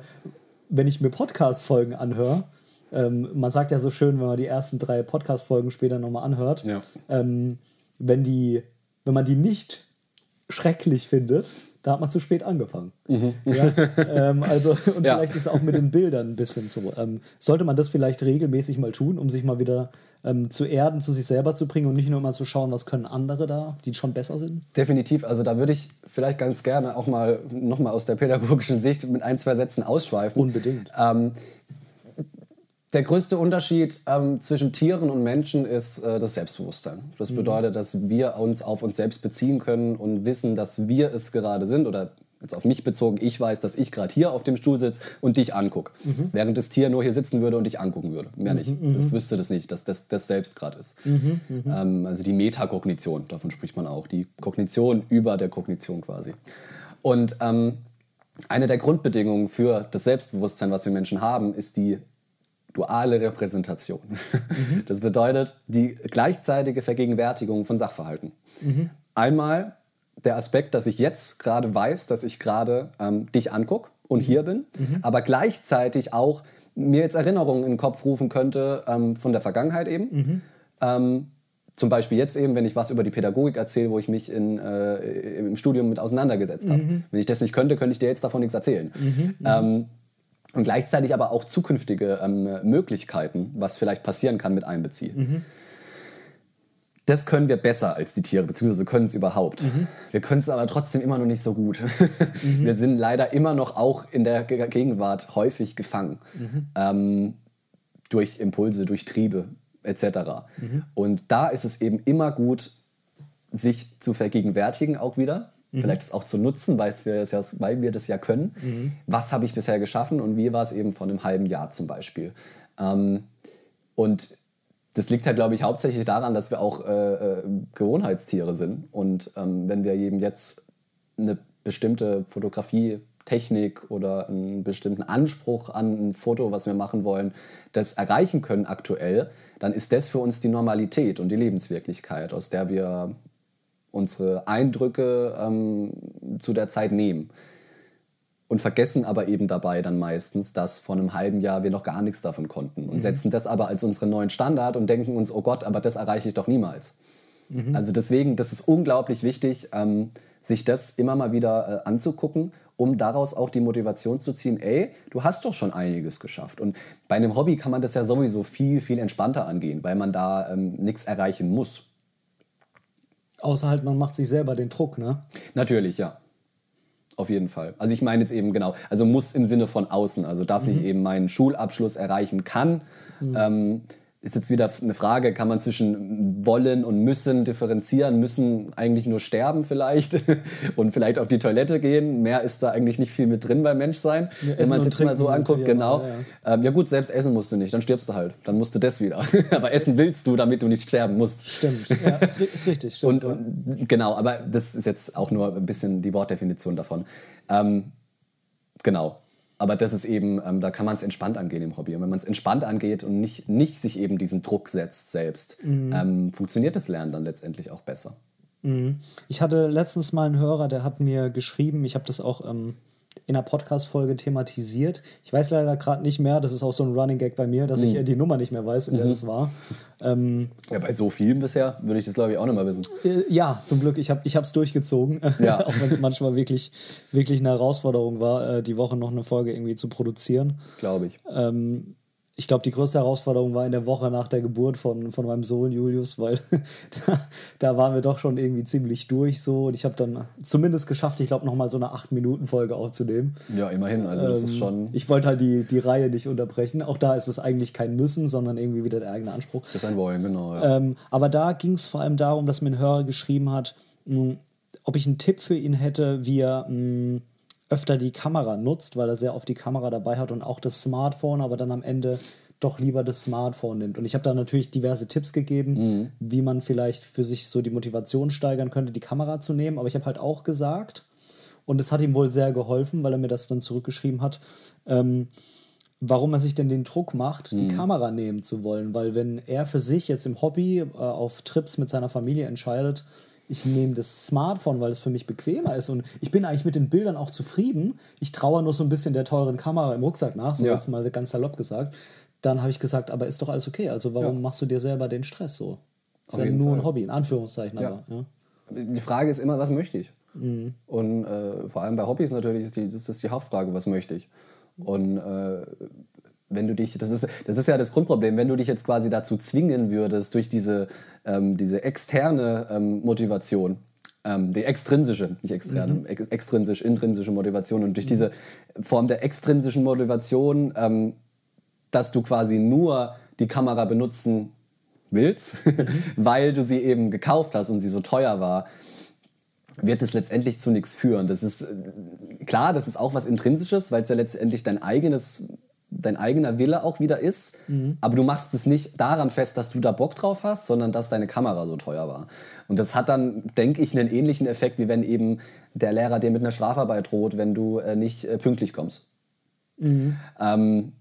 wenn ich mir Podcast-Folgen anhöre, ähm, man sagt ja so schön, wenn man die ersten drei Podcast-Folgen später nochmal anhört, Ja. ähm, wenn, die, wenn man die nicht schrecklich findet, da hat man zu spät angefangen. Ja, ähm, also, und Mhm. Ja. vielleicht ist es auch mit den Bildern ein bisschen so. Ähm, sollte man das vielleicht regelmäßig mal tun, um sich mal wieder ähm, zu erden, zu sich selber zu bringen und nicht nur mal zu schauen, was können andere da, die schon besser sind? Definitiv. Also da würde ich vielleicht ganz gerne auch mal nochmal aus der pädagogischen Sicht mit ein, zwei Sätzen ausschweifen. Unbedingt. Der größte Unterschied ähm, zwischen Tieren und Menschen ist äh, das Selbstbewusstsein. Das bedeutet, dass wir uns auf uns selbst beziehen können und wissen, dass wir es gerade sind oder jetzt auf mich bezogen, ich weiß, dass ich gerade hier auf dem Stuhl sitze und dich angucke. Während das Tier nur hier sitzen würde und dich angucken würde. Mehr nicht. Das wüsste das nicht, dass das, das selbst gerade ist. Ähm, also die Metakognition, davon spricht man auch. Die Kognition über der Kognition quasi. Und ähm, eine der Grundbedingungen für das Selbstbewusstsein, was wir Menschen haben, ist die duale Repräsentation. Das bedeutet die gleichzeitige Vergegenwärtigung von Sachverhalten. Einmal der Aspekt, dass ich jetzt gerade weiß, dass ich gerade ähm, dich angucke und hier bin, aber gleichzeitig auch mir jetzt Erinnerungen in den Kopf rufen könnte ähm, von der Vergangenheit eben. Ähm, zum Beispiel jetzt eben, wenn ich was über die Pädagogik erzähle, wo ich mich in, äh, im Studium mit auseinandergesetzt habe. Wenn ich das nicht könnte, könnte ich dir jetzt davon nichts erzählen. Und gleichzeitig aber auch zukünftige ähm, Möglichkeiten, was vielleicht passieren kann, mit einbeziehen. Das können wir besser als die Tiere, beziehungsweise können es überhaupt. Wir können es aber trotzdem immer noch nicht so gut. Wir sind leider immer noch auch in der Ge- Gegenwart häufig gefangen. Ähm, durch Impulse, durch Triebe etc. Und da ist es eben immer gut, sich zu vergegenwärtigen auch wieder. Vielleicht es auch zu nutzen, weil wir, das ja, weil wir das ja können. Was habe ich bisher geschaffen und wie war es eben vor einem halben Jahr zum Beispiel. Ähm, und das liegt halt, glaube ich, hauptsächlich daran, dass wir auch äh, äh, Gewohnheitstiere sind. Und ähm, wenn wir eben jetzt eine bestimmte Fotografietechnik oder einen bestimmten Anspruch an ein Foto, was wir machen wollen, das erreichen können aktuell, dann ist das für uns die Normalität und die Lebenswirklichkeit, aus der wir unsere Eindrücke ähm, zu der Zeit nehmen. Und vergessen aber eben dabei dann meistens, dass vor einem halben Jahr wir noch gar nichts davon konnten und setzen das aber als unseren neuen Standard und denken uns, oh Gott, aber das erreiche ich doch niemals. Also deswegen, das ist unglaublich wichtig, ähm, sich das immer mal wieder äh, anzugucken, um daraus auch die Motivation zu ziehen, ey, du hast doch schon einiges geschafft. Und bei einem Hobby kann man das ja sowieso viel, viel entspannter angehen, weil man da ähm, nichts erreichen muss. Außer halt, man macht sich selber den Druck, ne? Natürlich, ja. Auf jeden Fall. Also ich meine jetzt eben genau, also muss im Sinne von außen, also dass ich eben meinen Schulabschluss erreichen kann. Ähm, ist jetzt wieder eine Frage, kann man zwischen wollen und müssen differenzieren? Müssen eigentlich nur sterben vielleicht und vielleicht auf die Toilette gehen? Mehr ist da eigentlich nicht viel mit drin beim Menschsein, wenn Essen man es jetzt mal so anguckt. Genau. Ja, ähm, ja gut, selbst essen musst du nicht, dann stirbst du halt. Dann musst du das wieder. Aber essen willst du, damit du nicht sterben musst. Stimmt. Ja, ist, ist richtig. Stimmt, Und, und genau, aber das ist jetzt auch nur ein bisschen die Wortdefinition davon. Ähm, genau. Aber das ist eben, ähm, da kann man es entspannt angehen im Hobby. Und wenn man es entspannt angeht und nicht, nicht sich eben diesen Druck setzt selbst, ähm, funktioniert das Lernen dann letztendlich auch besser. Ich hatte letztens mal einen Hörer, der hat mir geschrieben, ich habe das auch ähm, in einer Podcast-Folge thematisiert. Ich weiß leider gerade nicht mehr, das ist auch so ein Running Gag bei mir, dass ich äh, die Nummer nicht mehr weiß, in der das war. Ähm, Ja, bei so vielen bisher würde ich das, glaube ich, auch nicht mal wissen. äh, ja, zum Glück, ich habe es durchgezogen, Ja. auch wenn es manchmal wirklich, wirklich eine Herausforderung war, äh, die Woche noch eine Folge irgendwie zu produzieren. Das glaube ich. Ähm, ich glaube, die größte Herausforderung war in der Woche nach der Geburt von, von meinem Sohn Julius, weil da, da waren wir doch schon irgendwie ziemlich durch so. Und ich habe dann zumindest geschafft, ich glaube, nochmal so eine 8-Minuten-Folge aufzunehmen. Ja, immerhin. Also das ist schon Ich wollte halt die, die Reihe nicht unterbrechen. Auch da ist es eigentlich kein Müssen, sondern irgendwie wieder der eigene Anspruch. das ist ein Wollen, genau. Ja. Ähm, aber da ging es vor allem darum, dass mir ein Hörer geschrieben hat, mh, ob ich einen Tipp für ihn hätte, wie er mh, öfter die Kamera nutzt, weil er sehr oft die Kamera dabei hat und auch das Smartphone, aber dann am Ende doch lieber das Smartphone nimmt. Und ich habe da natürlich diverse Tipps gegeben, mhm. wie man vielleicht für sich so die Motivation steigern könnte, die Kamera zu nehmen. Aber ich habe halt auch gesagt, und es hat ihm wohl sehr geholfen, weil er mir das dann zurückgeschrieben hat, ähm, warum er sich denn den Druck macht, mhm. die Kamera nehmen zu wollen. Weil wenn er für sich jetzt im Hobby äh, auf Trips mit seiner Familie entscheidet, ich nehme das Smartphone, weil es für mich bequemer ist und ich bin eigentlich mit den Bildern auch zufrieden. Ich traue nur so ein bisschen der teuren Kamera im Rucksack nach, so ja. jetzt mal ganz salopp gesagt dann habe ich gesagt, aber ist doch alles okay. Also warum ja. machst du dir selber den Stress so? Ist ja nur Fall. ein Hobby, in Anführungszeichen ja. aber. Die Frage ist immer, was möchte ich? Mhm. Und äh, vor allem bei Hobbys natürlich ist die, das ist die Hauptfrage, was möchte ich? Und äh, wenn du dich, das ist, das ist ja das Grundproblem, wenn du dich jetzt quasi dazu zwingen würdest, durch diese, ähm, diese externe ähm, Motivation, ähm, die extrinsische, nicht externe, mhm. ex extrinsisch, intrinsische Motivation und durch mhm. diese Form der extrinsischen Motivation ähm, dass du quasi nur die Kamera benutzen willst, weil du sie eben gekauft hast und sie so teuer war, wird es letztendlich zu nichts führen. Das ist äh, klar, das ist auch was Intrinsisches, weil es ja letztendlich dein eigenes dein eigener Wille auch wieder ist, mhm. aber du machst es nicht daran fest, dass du da Bock drauf hast, sondern dass deine Kamera so teuer war. Und das hat dann, denke ich, einen ähnlichen Effekt, wie wenn eben der Lehrer dir mit einer Strafarbeit droht, wenn du äh, nicht äh, pünktlich kommst. Mhm. Ähm,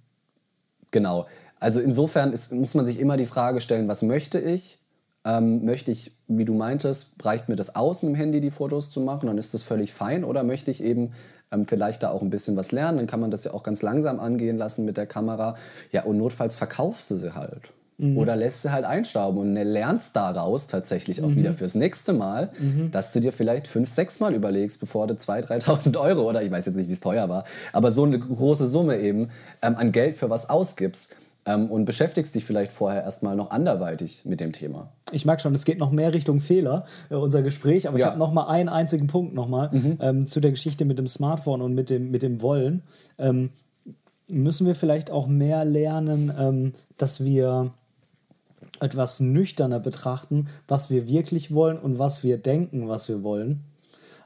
Genau. Also insofern ist, muss man sich immer die Frage stellen, was möchte ich? Ähm, möchte ich, wie du meintest, reicht mir das aus, mit dem Handy die Fotos zu machen, dann ist das völlig fein. Oder möchte ich eben ähm, vielleicht da auch ein bisschen was lernen, dann kann man das ja auch ganz langsam angehen lassen mit der Kamera. Ja, und notfalls verkaufst du sie halt. Mhm. Oder lässt sie halt einstauben und lernst daraus tatsächlich auch mhm. wieder fürs nächste Mal, mhm. dass du dir vielleicht fünf, sechs Mal überlegst, bevor du 2.000, 3.000 Euro oder ich weiß jetzt nicht, wie es teuer war, aber so eine große Summe eben ähm, an Geld für was ausgibst ähm, und beschäftigst dich vielleicht vorher erstmal noch anderweitig mit dem Thema. Ich merke schon, es geht noch mehr Richtung Fehler, äh, unser Gespräch, aber ja. ich habe noch mal einen einzigen Punkt nochmal mhm. ähm, zu der Geschichte mit dem Smartphone und mit dem, mit dem Wollen. Ähm, müssen wir vielleicht auch mehr lernen, ähm, dass wir etwas nüchterner betrachten, was wir wirklich wollen und was wir denken, was wir wollen.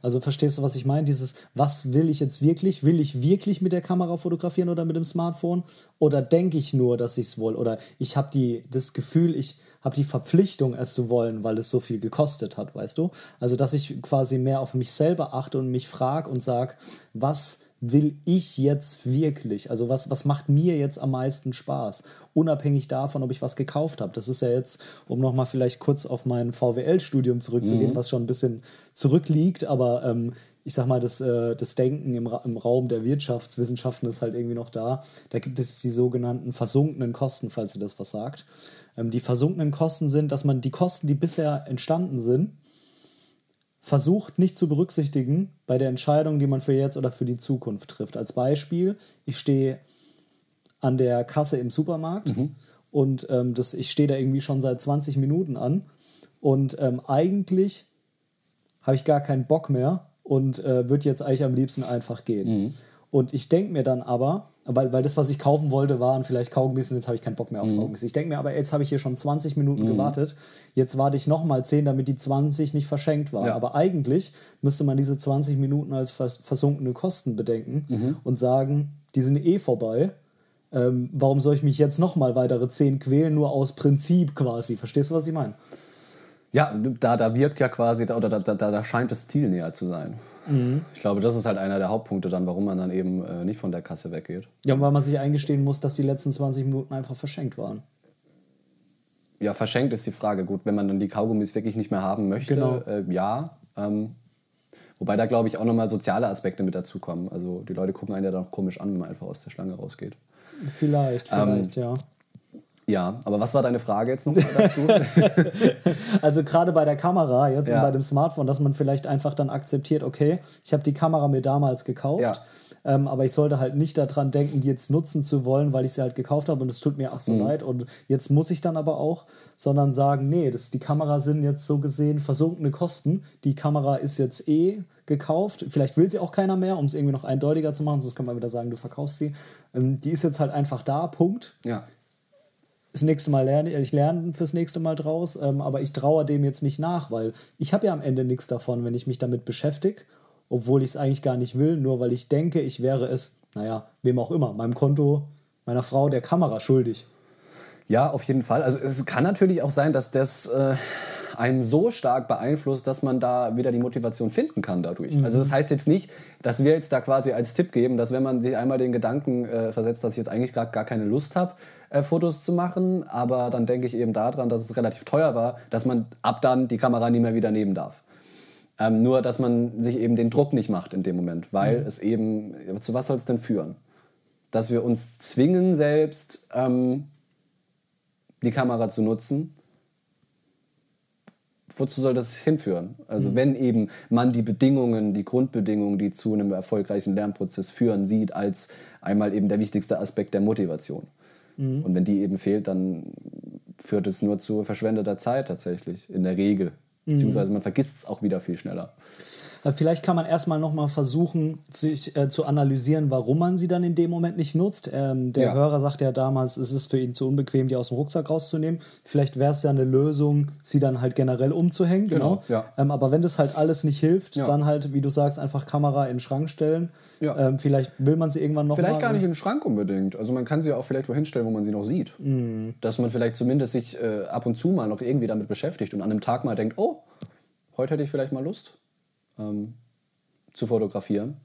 Also verstehst du, was ich meine? Dieses, was will ich jetzt wirklich? Will ich wirklich mit der Kamera fotografieren oder mit dem Smartphone? Oder denke ich nur, dass ich es will? Oder ich habe das Gefühl, ich habe die Verpflichtung, es zu wollen, weil es so viel gekostet hat, weißt du? Also, dass ich quasi mehr auf mich selber achte und mich frage und sage, was will ich jetzt wirklich? Also was, was macht mir jetzt am meisten Spaß? Unabhängig davon, ob ich was gekauft habe. Das ist ja jetzt, um nochmal vielleicht kurz auf mein VWL-Studium zurückzugehen, mhm. was schon ein bisschen zurückliegt, aber ähm, ich sag mal, das, äh, das Denken im, Ra im Raum der Wirtschaftswissenschaften ist halt irgendwie noch da. Da gibt es die sogenannten versunkenen Kosten, falls ihr das was sagt. Ähm, die versunkenen Kosten sind, dass man die Kosten, die bisher entstanden sind, versucht nicht zu berücksichtigen bei der Entscheidung, die man für jetzt oder für die Zukunft trifft. Als Beispiel, ich stehe an der Kasse im Supermarkt mhm. und ähm, das, ich stehe da irgendwie schon seit 20 Minuten an und ähm, eigentlich habe ich gar keinen Bock mehr und äh, würde jetzt eigentlich am liebsten einfach gehen. Mhm. Und ich denke mir dann aber, weil, weil das, was ich kaufen wollte, waren vielleicht Kaugummis und jetzt habe ich keinen Bock mehr auf mhm. Kaugummis. Ich denke mir aber, jetzt habe ich hier schon 20 Minuten mhm. gewartet, jetzt warte ich nochmal 10, damit die 20 nicht verschenkt waren. Ja. Aber eigentlich müsste man diese 20 Minuten als vers versunkene Kosten bedenken mhm. und sagen, die sind eh vorbei. Ähm, warum soll ich mich jetzt nochmal weitere 10 quälen, nur aus Prinzip quasi? Verstehst du, was ich meine? Ja, da, da wirkt ja quasi, oder da, da, da scheint das Ziel näher zu sein. Mhm. Ich glaube, das ist halt einer der Hauptpunkte dann, warum man dann eben äh, nicht von der Kasse weggeht. Ja, und weil man sich eingestehen muss, dass die letzten 20 Minuten einfach verschenkt waren. Ja, verschenkt ist die Frage. Gut, wenn man dann die Kaugummis wirklich nicht mehr haben möchte, genau. äh, ja. Ähm, wobei da, glaube ich, auch nochmal soziale Aspekte mit dazukommen. Also die Leute gucken einen ja dann komisch an, wenn man einfach aus der Schlange rausgeht. Vielleicht, vielleicht, ähm, ja. Ja, aber was war deine Frage jetzt noch dazu? also gerade bei der Kamera jetzt ja. und bei dem Smartphone, dass man vielleicht einfach dann akzeptiert, okay, ich habe die Kamera mir damals gekauft, ja. ähm, aber ich sollte halt nicht daran denken, die jetzt nutzen zu wollen, weil ich sie halt gekauft habe und es tut mir auch so mhm. leid und jetzt muss ich dann aber auch, sondern sagen, nee, das, die Kamera sind jetzt so gesehen versunkene Kosten. Die Kamera ist jetzt eh gekauft. Vielleicht will sie auch keiner mehr, um es irgendwie noch eindeutiger zu machen, sonst kann man wieder sagen, du verkaufst sie. Ähm, die ist jetzt halt einfach da, Punkt. Ja das nächste Mal lerne ich lerne fürs nächste Mal draus, ähm, aber ich traue dem jetzt nicht nach, weil ich habe ja am Ende nichts davon, wenn ich mich damit beschäftige obwohl ich es eigentlich gar nicht will, nur weil ich denke, ich wäre es, naja, wem auch immer, meinem Konto, meiner Frau, der Kamera schuldig. Ja, auf jeden Fall. Also es kann natürlich auch sein, dass das äh, einen so stark beeinflusst, dass man da wieder die Motivation finden kann dadurch. Mhm. Also das heißt jetzt nicht, dass wir jetzt da quasi als Tipp geben, dass wenn man sich einmal den Gedanken äh, versetzt, dass ich jetzt eigentlich gerade gar keine Lust habe, äh, Fotos zu machen, aber dann denke ich eben daran, dass es relativ teuer war, dass man ab dann die Kamera nie mehr wieder nehmen darf. Ähm, nur, dass man sich eben den Druck nicht macht in dem Moment, weil mhm. es eben, zu was soll es denn führen? Dass wir uns zwingen, selbst ähm, die Kamera zu nutzen. Wozu soll das hinführen? Also mhm. wenn eben man die Bedingungen, die Grundbedingungen, die zu einem erfolgreichen Lernprozess führen, sieht als einmal eben der wichtigste Aspekt der Motivation. Mhm. Und wenn die eben fehlt, dann führt es nur zu verschwendeter Zeit tatsächlich, in der Regel. Mhm. Beziehungsweise man vergisst es auch wieder viel schneller. Äh, vielleicht kann man erstmal nochmal versuchen, sich äh, zu analysieren, warum man sie dann in dem Moment nicht nutzt. Ähm, der ja. Hörer sagte ja damals, es ist für ihn zu unbequem, die aus dem Rucksack rauszunehmen. Vielleicht wäre es ja eine Lösung, sie dann halt generell umzuhängen. Genau. genau ja. ähm, aber wenn das halt alles nicht hilft, ja. dann halt, wie du sagst, einfach Kamera in den Schrank stellen. Ähm, vielleicht will man sie irgendwann noch Vielleicht mal, gar nicht in den Schrank unbedingt. Also man kann sie auch vielleicht wohin stellen, wo man sie noch sieht. Mhm. Dass man vielleicht zumindest sich äh, ab und zu mal noch irgendwie damit beschäftigt und an einem Tag mal denkt, oh, heute hätte ich vielleicht mal Lust ähm, zu fotografieren.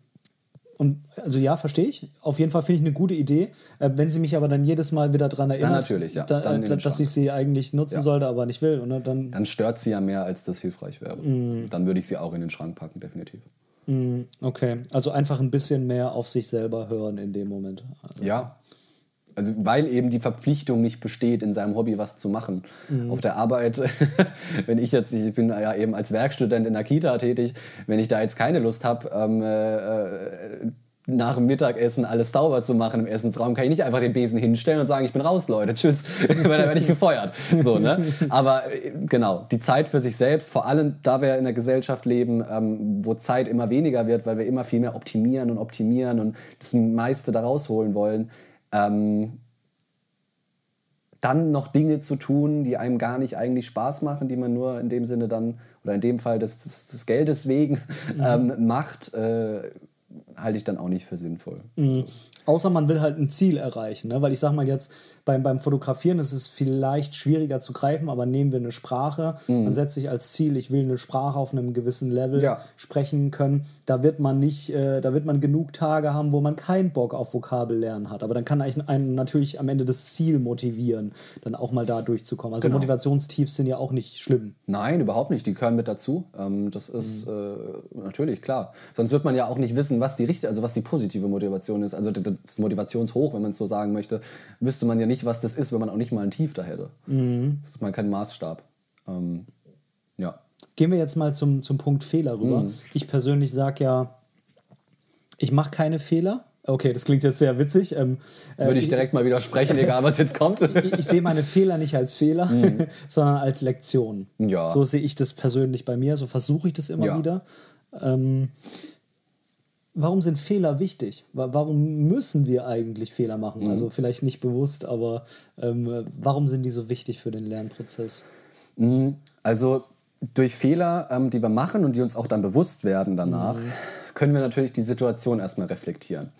Und also ja, verstehe ich. Auf jeden Fall finde ich eine gute Idee. Äh, wenn sie mich aber dann jedes Mal wieder daran erinnert, dann ja. Da, dann dass ich sie eigentlich nutzen ja. sollte, aber nicht will. Ne? Dann, dann stört sie ja mehr, als das hilfreich wäre. Mm. Dann würde ich sie auch in den Schrank packen, definitiv. Mm, okay, also einfach ein bisschen mehr auf sich selber hören in dem Moment. Also. Ja, also weil eben die Verpflichtung nicht besteht, in seinem Hobby was zu machen. Mhm. Auf der Arbeit, wenn ich jetzt, ich bin ja eben als Werkstudent in der Kita tätig, wenn ich da jetzt keine Lust habe, ähm, äh, nach dem Mittagessen alles sauber zu machen im Essensraum, kann ich nicht einfach den Besen hinstellen und sagen, ich bin raus, Leute, tschüss, weil dann werde ich gefeuert. So, ne? Aber äh, genau, die Zeit für sich selbst, vor allem da wir in einer Gesellschaft leben, ähm, wo Zeit immer weniger wird, weil wir immer viel mehr optimieren und optimieren und das meiste da rausholen wollen, ähm, dann noch Dinge zu tun, die einem gar nicht eigentlich Spaß machen, die man nur in dem Sinne dann, oder in dem Fall des, des, des Geldes wegen mhm. ähm, macht, äh, halte ich dann auch nicht für sinnvoll. Mhm. Außer man will halt ein Ziel erreichen. Ne? Weil ich sag mal jetzt, beim, beim Fotografieren ist es vielleicht schwieriger zu greifen, aber nehmen wir eine Sprache, mhm. man setzt sich als Ziel, ich will eine Sprache auf einem gewissen Level ja. sprechen können. Da wird man nicht, äh, da wird man genug Tage haben, wo man keinen Bock auf Vokabellernen hat. Aber dann kann einen natürlich am Ende das Ziel motivieren, dann auch mal da durchzukommen. Also genau. Motivationstiefs sind ja auch nicht schlimm. Nein, überhaupt nicht. Die gehören mit dazu. Ähm, das ist mhm. äh, natürlich klar. Sonst wird man ja auch nicht wissen, was die richtige, also was die positive Motivation ist. Also das Motivationshoch, wenn man es so sagen möchte, wüsste man ja nicht, was das ist, wenn man auch nicht mal ein Tief da hätte. Mhm. Das ist mal kein Maßstab. Ähm, ja. Gehen wir jetzt mal zum, zum Punkt Fehler rüber. Mhm. Ich persönlich sage ja, ich mache keine Fehler. Okay, das klingt jetzt sehr witzig. Ähm, äh, Würde ich direkt mal widersprechen, egal was jetzt kommt. ich, ich sehe meine Fehler nicht als Fehler, mhm. sondern als Lektion. Ja. So sehe ich das persönlich bei mir, so versuche ich das immer ja. wieder. Ähm, warum sind Fehler wichtig? Warum müssen wir eigentlich Fehler machen? Mhm. Also vielleicht nicht bewusst, aber ähm, warum sind die so wichtig für den Lernprozess? Mhm. Also durch Fehler, ähm, die wir machen und die uns auch dann bewusst werden danach, mhm. können wir natürlich die Situation erstmal reflektieren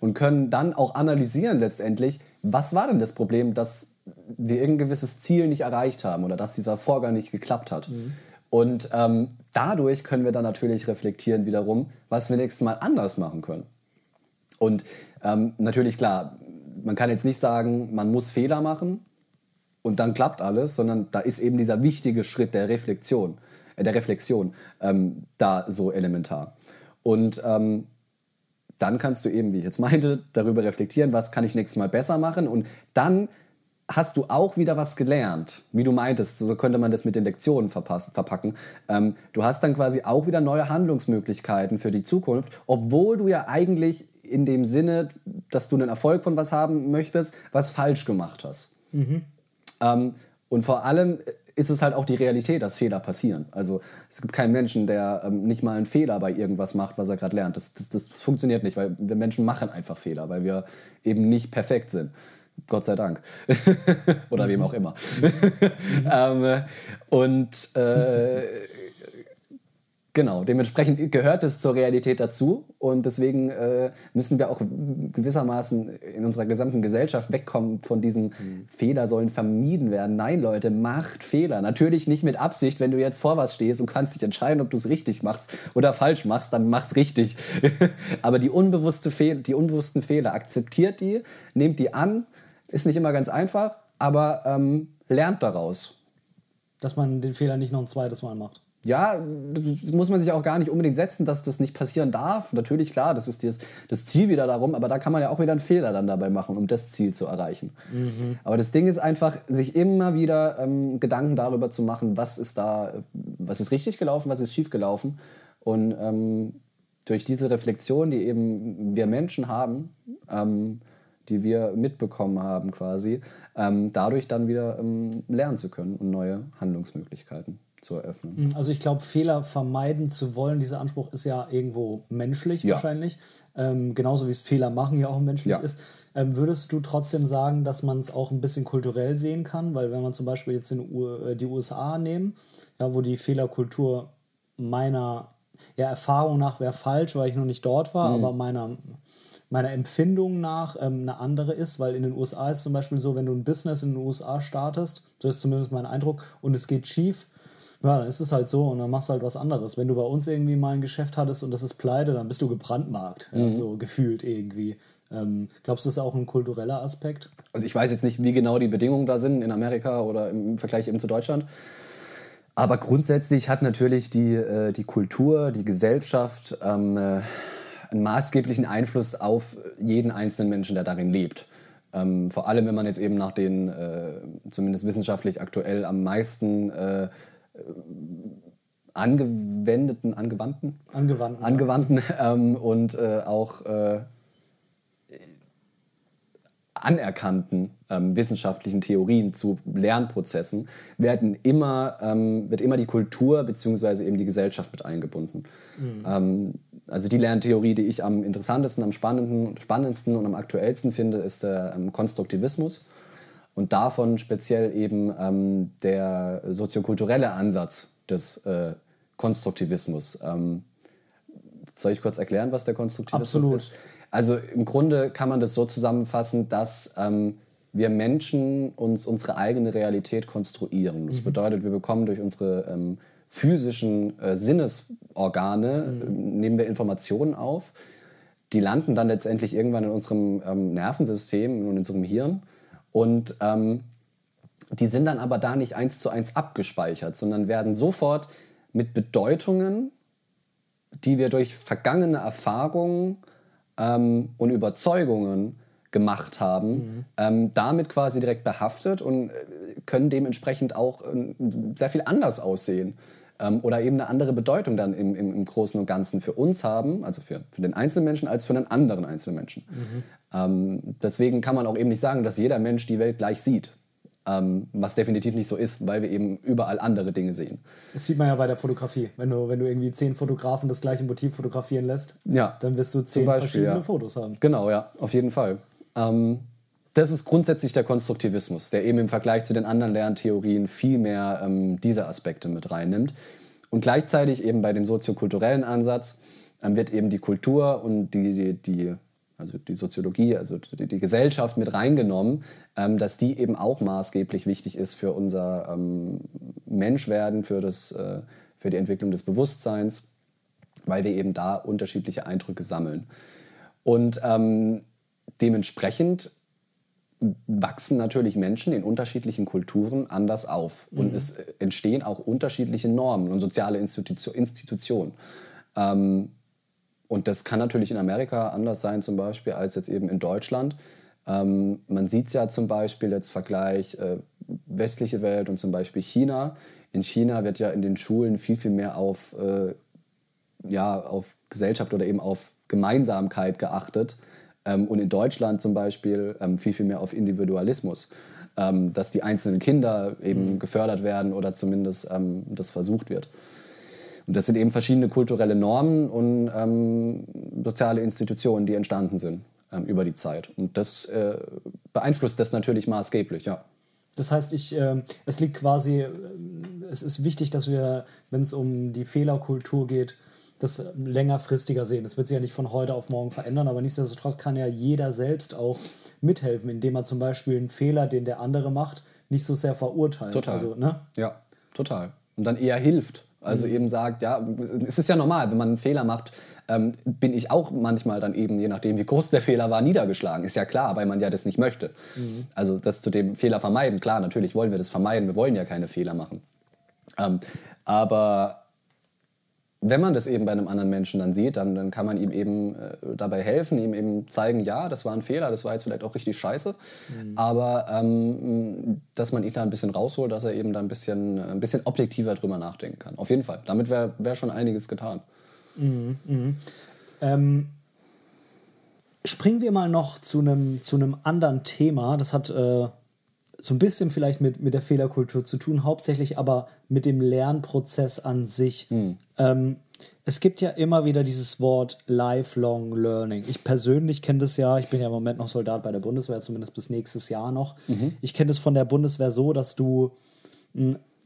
und können dann auch analysieren letztendlich, was war denn das Problem, dass wir irgendein gewisses Ziel nicht erreicht haben oder dass dieser Vorgang nicht geklappt hat. Und ähm, dadurch können wir dann natürlich reflektieren wiederum, was wir nächstes Mal anders machen können. Und ähm, natürlich klar, man kann jetzt nicht sagen, man muss Fehler machen und dann klappt alles, sondern da ist eben dieser wichtige Schritt der Reflexion, äh, der Reflexion ähm, da so elementar. Und ähm, dann kannst du eben, wie ich jetzt meinte, darüber reflektieren, was kann ich nächstes Mal besser machen und dann hast du auch wieder was gelernt. Wie du meintest, so könnte man das mit den Lektionen verpacken. Ähm, du hast dann quasi auch wieder neue Handlungsmöglichkeiten für die Zukunft, obwohl du ja eigentlich in dem Sinne, dass du einen Erfolg von was haben möchtest, was falsch gemacht hast. Mhm. Ähm, und vor allem ist es halt auch die Realität, dass Fehler passieren. Also es gibt keinen Menschen, der ähm, nicht mal einen Fehler bei irgendwas macht, was er gerade lernt. Das, das, das funktioniert nicht, weil wir Menschen machen einfach Fehler, weil wir eben nicht perfekt sind. Gott sei Dank. Oder wem auch immer. ähm, und äh, Genau, dementsprechend gehört es zur Realität dazu und deswegen äh, müssen wir auch gewissermaßen in unserer gesamten Gesellschaft wegkommen von diesem mhm. Fehler sollen vermieden werden. Nein, Leute, macht Fehler. Natürlich nicht mit Absicht, wenn du jetzt vor was stehst und kannst dich entscheiden, ob du es richtig machst oder falsch machst, dann mach's richtig. Aber die, unbewusste Fehl die unbewussten Fehler, akzeptiert die, nehmt die an, ist nicht immer ganz einfach, aber ähm, lernt daraus. Dass man den Fehler nicht noch ein zweites Mal macht ja, das muss man sich auch gar nicht unbedingt setzen, dass das nicht passieren darf. Natürlich, klar, das ist das, das Ziel wieder darum, aber da kann man ja auch wieder einen Fehler dann dabei machen, um das Ziel zu erreichen. Mhm. Aber das Ding ist einfach, sich immer wieder ähm, Gedanken darüber zu machen, was ist da, was ist richtig gelaufen, was ist schief gelaufen. Und ähm, durch diese Reflexion, die eben wir Menschen haben, ähm, die wir mitbekommen haben quasi, ähm, dadurch dann wieder ähm, lernen zu können und neue Handlungsmöglichkeiten zu eröffnen. Mhm, also ich glaube, Fehler vermeiden zu wollen, dieser Anspruch ist ja irgendwo menschlich ja. wahrscheinlich. Ähm, genauso wie es Fehler machen ja auch menschlich ja. ist. Ähm, würdest du trotzdem sagen, dass man es auch ein bisschen kulturell sehen kann? Weil wenn man zum Beispiel jetzt äh, die USA nehmen, ja, wo die Fehlerkultur meiner ja, Erfahrung nach wäre falsch, weil ich noch nicht dort war, mhm. aber meiner meiner Empfindung nach ähm, eine andere ist, weil in den USA ist zum Beispiel so, wenn du ein Business in den USA startest, so ist zumindest mein Eindruck, und es geht schief, ja, dann ist es halt so und dann machst du halt was anderes. Wenn du bei uns irgendwie mal ein Geschäft hattest und das ist pleite, dann bist du gebrandmarkt, mhm. ja, so gefühlt irgendwie. Ähm, glaubst du, das ist auch ein kultureller Aspekt? Also ich weiß jetzt nicht, wie genau die Bedingungen da sind in Amerika oder im Vergleich eben zu Deutschland. Aber grundsätzlich hat natürlich die, äh, die Kultur, die Gesellschaft ähm, äh, einen maßgeblichen Einfluss auf jeden einzelnen Menschen, der darin lebt. Ähm, vor allem, wenn man jetzt eben nach den, äh, zumindest wissenschaftlich aktuell am meisten äh, angewendeten, angewandten, angewandten, angewandten ähm, und äh, auch äh, anerkannten ähm, wissenschaftlichen Theorien zu Lernprozessen werden immer, ähm, wird immer die Kultur bzw. eben die Gesellschaft mit eingebunden. Mhm. Ähm, also die Lerntheorie, die ich am interessantesten, am spannendsten und am aktuellsten finde, ist der ähm, Konstruktivismus und davon speziell eben ähm, der soziokulturelle Ansatz des äh, Konstruktivismus. Ähm, soll ich kurz erklären, was der Konstruktivismus Absolut. ist? Also im Grunde kann man das so zusammenfassen, dass ähm, wir Menschen uns unsere eigene Realität konstruieren. Das mhm. bedeutet, wir bekommen durch unsere ähm, physischen äh, Sinnesorgane, mhm. äh, nehmen wir Informationen auf, die landen dann letztendlich irgendwann in unserem ähm, Nervensystem und in unserem Hirn und ähm, die sind dann aber da nicht eins zu eins abgespeichert, sondern werden sofort mit Bedeutungen, die wir durch vergangene Erfahrungen ähm, und Überzeugungen gemacht haben, mhm. ähm, damit quasi direkt behaftet und äh, können dementsprechend auch äh, sehr viel anders aussehen ähm, oder eben eine andere Bedeutung dann im, im, im, Großen und Ganzen für uns haben, also für, für den einzelnen Menschen, als für einen anderen einzelnen Menschen. Mhm. Ähm, deswegen kann man auch eben nicht sagen, dass jeder Mensch die Welt gleich sieht. Ähm, was definitiv nicht so ist, weil wir eben überall andere Dinge sehen. Das sieht man ja bei der Fotografie. Wenn du, wenn du irgendwie zehn Fotografen das gleiche Motiv fotografieren lässt, ja. dann wirst du zehn Beispiel, verschiedene ja. Fotos haben. Genau, ja, auf jeden Fall. Ähm, das ist grundsätzlich der Konstruktivismus, der eben im Vergleich zu den anderen Lerntheorien viel mehr ähm, diese Aspekte mit reinnimmt. Und gleichzeitig eben bei dem soziokulturellen Ansatz ähm, wird eben die Kultur und die, die, die also die Soziologie, also die, die Gesellschaft mit reingenommen, ähm, dass die eben auch maßgeblich wichtig ist für unser ähm, Menschwerden, für, das, äh, für die Entwicklung des Bewusstseins, weil wir eben da unterschiedliche Eindrücke sammeln. Und ähm, dementsprechend wachsen natürlich Menschen in unterschiedlichen Kulturen anders auf. Mhm. Und es entstehen auch unterschiedliche Normen und soziale Institu Institutionen. Ähm, und das kann natürlich in Amerika anders sein, zum Beispiel, als jetzt eben in Deutschland. Ähm, man sieht es ja zum Beispiel jetzt Vergleich äh, westliche Welt und zum Beispiel China. In China wird ja in den Schulen viel, viel mehr auf, äh, ja, auf Gesellschaft oder eben auf Gemeinsamkeit geachtet. Ähm, und in Deutschland zum Beispiel ähm, viel, viel mehr auf Individualismus. Ähm, dass die einzelnen Kinder eben mhm. gefördert werden oder zumindest ähm, das versucht wird. Und das sind eben verschiedene kulturelle Normen und ähm, soziale Institutionen, die entstanden sind ähm, über die Zeit. Und das äh, beeinflusst das natürlich maßgeblich, ja. Das heißt, ich, äh, es liegt quasi, äh, es ist wichtig, dass wir, wenn es um die Fehlerkultur geht, das längerfristiger sehen. Das wird sich ja nicht von heute auf morgen verändern, aber nichtsdestotrotz kann ja jeder selbst auch mithelfen, indem er zum Beispiel einen Fehler, den der andere macht, nicht so sehr verurteilt. Total. Also, ne? Ja, total. Und dann eher hilft. Also mhm. eben sagt, ja, es ist ja normal, wenn man einen Fehler macht, ähm, bin ich auch manchmal dann eben, je nachdem wie groß der Fehler war, niedergeschlagen. Ist ja klar, weil man ja das nicht möchte. Mhm. Also das zu dem Fehler vermeiden, klar, natürlich wollen wir das vermeiden, wir wollen ja keine Fehler machen. Ähm, aber wenn man das eben bei einem anderen Menschen dann sieht, dann, dann kann man ihm eben äh, dabei helfen, ihm eben zeigen, ja, das war ein Fehler, das war jetzt vielleicht auch richtig scheiße, mhm. aber ähm, dass man ihn da ein bisschen rausholt, dass er eben da ein bisschen, ein bisschen objektiver drüber nachdenken kann. Auf jeden Fall. Damit wäre wär schon einiges getan. Mhm, mh. ähm, springen wir mal noch zu einem zu anderen Thema. Das hat äh, so ein bisschen vielleicht mit, mit der Fehlerkultur zu tun, hauptsächlich aber mit dem Lernprozess an sich. Mhm. Ähm, es gibt ja immer wieder dieses Wort Lifelong Learning. Ich persönlich kenne das ja, ich bin ja im Moment noch Soldat bei der Bundeswehr, zumindest bis nächstes Jahr noch. Mhm. Ich kenne das von der Bundeswehr so, dass du,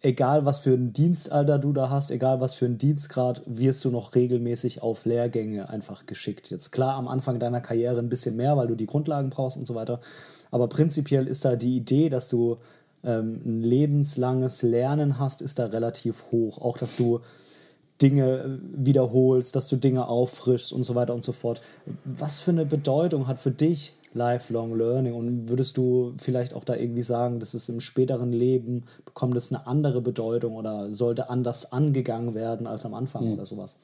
egal was für ein Dienstalter du da hast, egal was für ein Dienstgrad, wirst du noch regelmäßig auf Lehrgänge einfach geschickt. Jetzt klar am Anfang deiner Karriere ein bisschen mehr, weil du die Grundlagen brauchst und so weiter. Aber prinzipiell ist da die Idee, dass du ähm, ein lebenslanges Lernen hast, ist da relativ hoch. Auch dass du Dinge äh, wiederholst, dass du Dinge auffrischst und so weiter und so fort. Was für eine Bedeutung hat für dich Lifelong Learning und würdest du vielleicht auch da irgendwie sagen, dass es im späteren Leben bekommt es eine andere Bedeutung oder sollte anders angegangen werden als am Anfang mhm. oder sowas?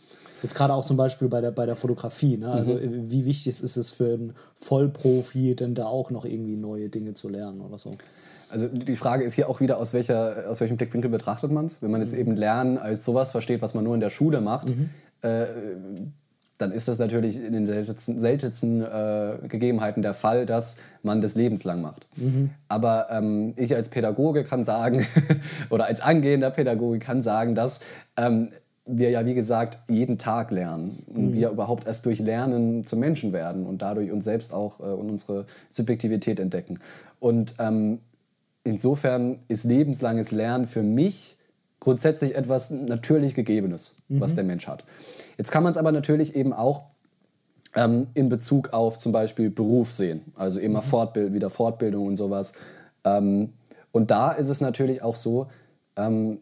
Jetzt gerade auch zum Beispiel bei der, bei der Fotografie. Ne? Also mhm. wie wichtig ist es für einen Vollprofi, denn da auch noch irgendwie neue Dinge zu lernen oder so? Also die Frage ist hier auch wieder, aus, welcher, aus welchem Blickwinkel betrachtet man es? Wenn man jetzt mhm. eben Lernen als sowas versteht, was man nur in der Schule macht, mhm. äh, dann ist das natürlich in den seltensten, seltensten äh, Gegebenheiten der Fall, dass man das lebenslang macht. Mhm. Aber ähm, ich als Pädagoge kann sagen, oder als angehender Pädagoge kann sagen, dass ähm, wir ja, wie gesagt, jeden Tag lernen und mhm. wir überhaupt erst durch Lernen zum Menschen werden und dadurch uns selbst auch äh, und unsere Subjektivität entdecken. Und ähm, insofern ist lebenslanges Lernen für mich grundsätzlich etwas natürlich Gegebenes, mhm. was der Mensch hat. Jetzt kann man es aber natürlich eben auch ähm, in Bezug auf zum Beispiel Beruf sehen, also immer mhm. Fortbild, wieder Fortbildung und sowas. Ähm, und da ist es natürlich auch so, ähm,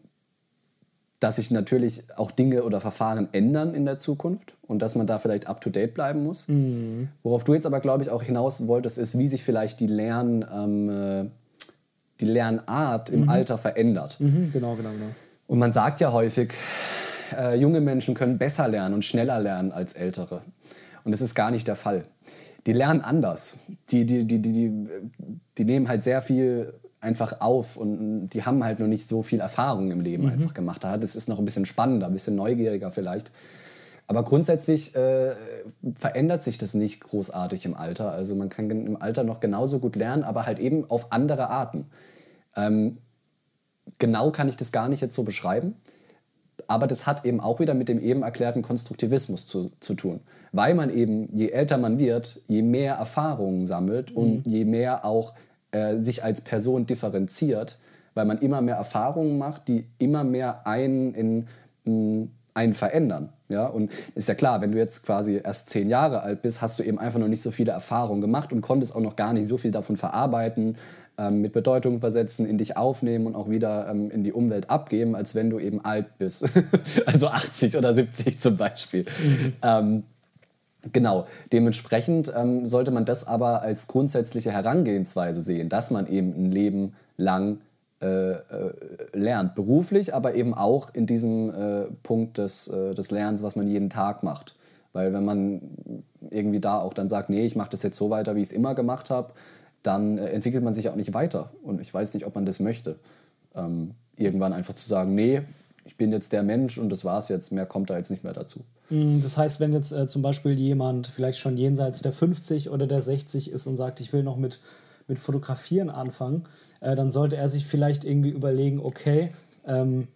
dass sich natürlich auch Dinge oder Verfahren ändern in der Zukunft und dass man da vielleicht up-to-date bleiben muss. Mhm. Worauf du jetzt aber, glaube ich, auch hinaus wolltest, ist, wie sich vielleicht die Lern... Ähm, äh, die Lernart im mhm. Alter verändert. Mhm, genau, genau, genau. Und man sagt ja häufig, äh, junge Menschen können besser lernen und schneller lernen als ältere. Und das ist gar nicht der Fall. Die lernen anders. Die, die, die, die, die, die nehmen halt sehr viel einfach auf und die haben halt noch nicht so viel Erfahrung im Leben mhm. einfach gemacht. Das ist noch ein bisschen spannender, ein bisschen neugieriger vielleicht. Aber grundsätzlich äh, verändert sich das nicht großartig im Alter. Also man kann im Alter noch genauso gut lernen, aber halt eben auf andere Arten. Ähm, genau kann ich das gar nicht jetzt so beschreiben. Aber das hat eben auch wieder mit dem eben erklärten Konstruktivismus zu, zu tun. Weil man eben, je älter man wird, je mehr Erfahrungen sammelt mhm. und je mehr auch äh, sich als Person differenziert, weil man immer mehr Erfahrungen macht, die immer mehr einen in mh, einen verändern. Ja? Und ist ja klar, wenn du jetzt quasi erst zehn Jahre alt bist, hast du eben einfach noch nicht so viele Erfahrungen gemacht und konntest auch noch gar nicht so viel davon verarbeiten, ähm, mit Bedeutung versetzen, in dich aufnehmen und auch wieder ähm, in die Umwelt abgeben, als wenn du eben alt bist. also 80 oder 70 zum Beispiel. Mhm. Ähm, Genau, dementsprechend ähm, sollte man das aber als grundsätzliche Herangehensweise sehen, dass man eben ein Leben lang äh, äh, lernt, beruflich, aber eben auch in diesem äh, Punkt des, äh, des Lernens, was man jeden Tag macht. Weil wenn man irgendwie da auch dann sagt, nee, ich mache das jetzt so weiter, wie ich es immer gemacht habe, dann äh, entwickelt man sich auch nicht weiter. Und ich weiß nicht, ob man das möchte. Ähm, irgendwann einfach zu sagen, nee, ich bin jetzt der Mensch und das war's jetzt, mehr kommt da jetzt nicht mehr dazu. Mm, das heißt, wenn jetzt äh, zum Beispiel jemand vielleicht schon jenseits der 50 oder der 60 ist und sagt, ich will noch mit mit Fotografieren anfangen, äh, dann sollte er sich vielleicht irgendwie überlegen, okay, ähm,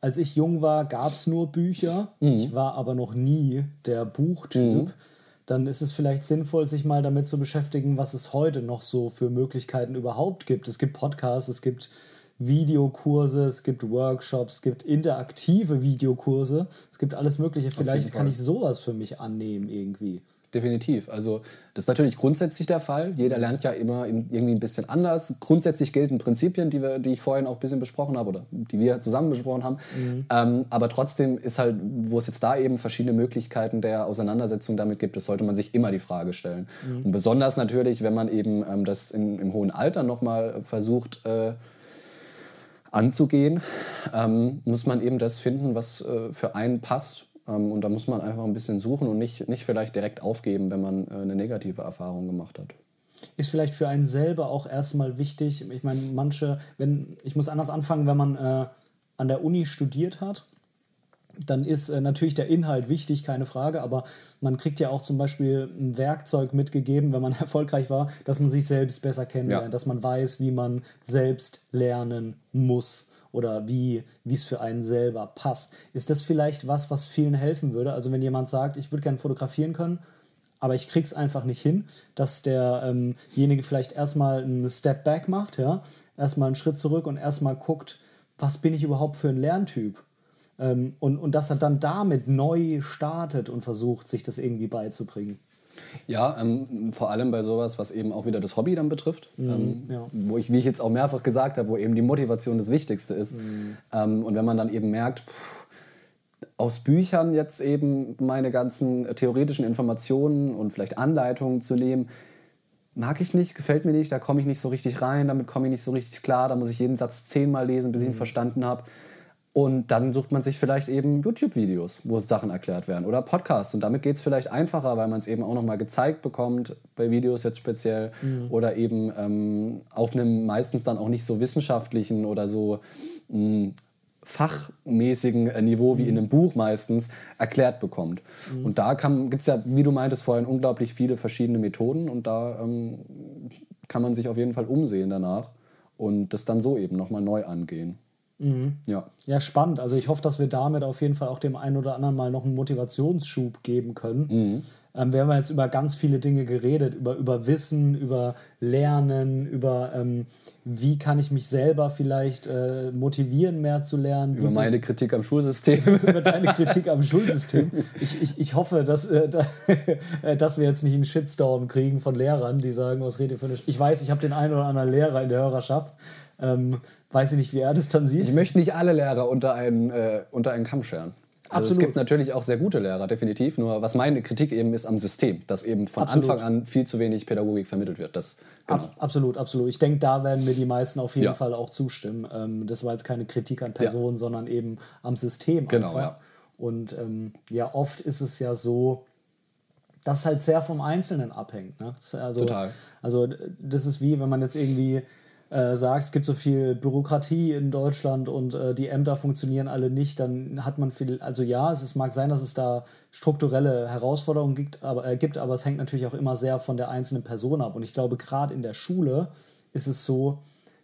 als ich jung war, gab es nur Bücher, mhm. ich war aber noch nie der Buchtyp. Mhm. Dann ist es vielleicht sinnvoll, sich mal damit zu beschäftigen, was es heute noch so für Möglichkeiten überhaupt gibt. Es gibt Podcasts, es gibt Videokurse, es gibt Workshops, es gibt interaktive Videokurse, es gibt alles Mögliche. Vielleicht kann ich sowas für mich annehmen irgendwie definitiv. Also das ist natürlich grundsätzlich der Fall. Jeder lernt ja immer irgendwie ein bisschen anders. Grundsätzlich gelten Prinzipien, die, wir, die ich vorhin auch ein bisschen besprochen habe oder die wir zusammen besprochen haben. Mhm. Ähm, aber trotzdem ist halt, wo es jetzt da eben verschiedene Möglichkeiten der Auseinandersetzung damit gibt, das sollte man sich immer die Frage stellen. Mhm. Und besonders natürlich, wenn man eben ähm, das in, im hohen Alter nochmal versucht, äh, anzugehen, ähm, muss man eben das finden, was äh, für einen passt und da muss man einfach ein bisschen suchen und nicht, nicht vielleicht direkt aufgeben, wenn man äh, eine negative Erfahrung gemacht hat. Ist vielleicht für einen selber auch erstmal wichtig. Ich meine, manche, wenn, ich muss anders anfangen, wenn man äh, an der Uni studiert hat, dann ist äh, natürlich der Inhalt wichtig, keine Frage, aber man kriegt ja auch zum Beispiel ein Werkzeug mitgegeben, wenn man erfolgreich war, dass man sich selbst besser kennenlernt, ja. dass man weiß, wie man selbst lernen muss oder wie es für einen selber passt. Ist das vielleicht was, was vielen helfen würde? Also wenn jemand sagt, ich würde gerne fotografieren können, aber ich krieg's einfach nicht hin, dass derjenige ähm vielleicht erstmal einen Step back macht, ja, erstmal einen Schritt zurück und erstmal guckt, was bin ich überhaupt für ein Lerntyp? Ähm, und, und dass er dann damit neu startet und versucht, sich das irgendwie beizubringen. Ja, ähm, vor allem bei sowas, was eben auch wieder das Hobby dann betrifft. Mhm, ähm, ja. Wo ich, wie ich jetzt auch mehrfach gesagt habe, wo eben die Motivation das Wichtigste ist. Mhm. Ähm, und wenn man dann eben merkt, pff, aus Büchern jetzt eben meine ganzen theoretischen Informationen und vielleicht Anleitungen zu nehmen, mag ich nicht, gefällt mir nicht, da komme ich nicht so richtig rein, damit komme ich nicht so richtig klar, da muss ich jeden Satz zehnmal lesen, bis ich ihn mhm. verstanden habe. Und dann sucht man sich vielleicht eben YouTube-Videos, wo Sachen erklärt werden oder Podcasts. Und damit geht es vielleicht einfacher, weil man es eben auch nochmal gezeigt bekommt, bei Videos jetzt speziell. Mhm. Oder eben ähm, auf einem meistens dann auch nicht so wissenschaftlichen oder so mh, hm, fachmäßigen äh, Niveau wie in einem Buch meistens erklärt bekommt. Mhm. Und da gibt es ja, wie du meintest vorhin, unglaublich viele verschiedene Methoden. Und da ähm, kann man sich auf jeden Fall umsehen danach und das dann so eben nochmal neu angehen. Mhm. Ja. ja, spannend. Also ich hoffe, dass wir damit auf jeden Fall auch dem einen oder anderen mal noch einen Motivationsschub geben können. Mhm. Ähm, wir haben jetzt über ganz viele Dinge geredet, über, über Wissen, über Lernen, über ähm, wie kann ich mich selber vielleicht äh, motivieren, mehr zu lernen. Über meine Kritik am Schulsystem. über deine Kritik am Schulsystem. Ich, ich, ich hoffe, dass, äh, dass wir jetzt nicht einen Shitstorm kriegen von Lehrern, die sagen, was redet ihr für eine... Sch ich weiß, ich habe den einen oder anderen Lehrer in der Hörerschaft, ähm, weiß ich nicht, wie er das dann sieht. Ich möchte nicht alle Lehrer unter einen, äh, unter einen Kamm scheren. Also Absolut. es gibt natürlich auch sehr gute Lehrer, definitiv. Nur was meine Kritik eben ist am System, dass eben von absolut. Anfang an viel zu wenig Pädagogik vermittelt wird. Das, genau. Ab, absolut, absolut. Ich denke, da werden mir die meisten auf jeden ja. Fall auch zustimmen. Ähm, das war jetzt keine Kritik an Personen, ja. sondern eben am System genau, einfach. Ja. Und ähm, ja, oft ist es ja so, dass es halt sehr vom Einzelnen abhängt. Ne? Also, Total. Also das ist wie, wenn man jetzt irgendwie äh, sagt, es gibt so viel Bürokratie in Deutschland und äh, die Ämter funktionieren alle nicht, dann hat man viel, also ja, es ist, mag sein, dass es da strukturelle Herausforderungen gibt aber, äh, gibt, aber es hängt natürlich auch immer sehr von der einzelnen Person ab. Und ich glaube, gerade in der Schule ist es so,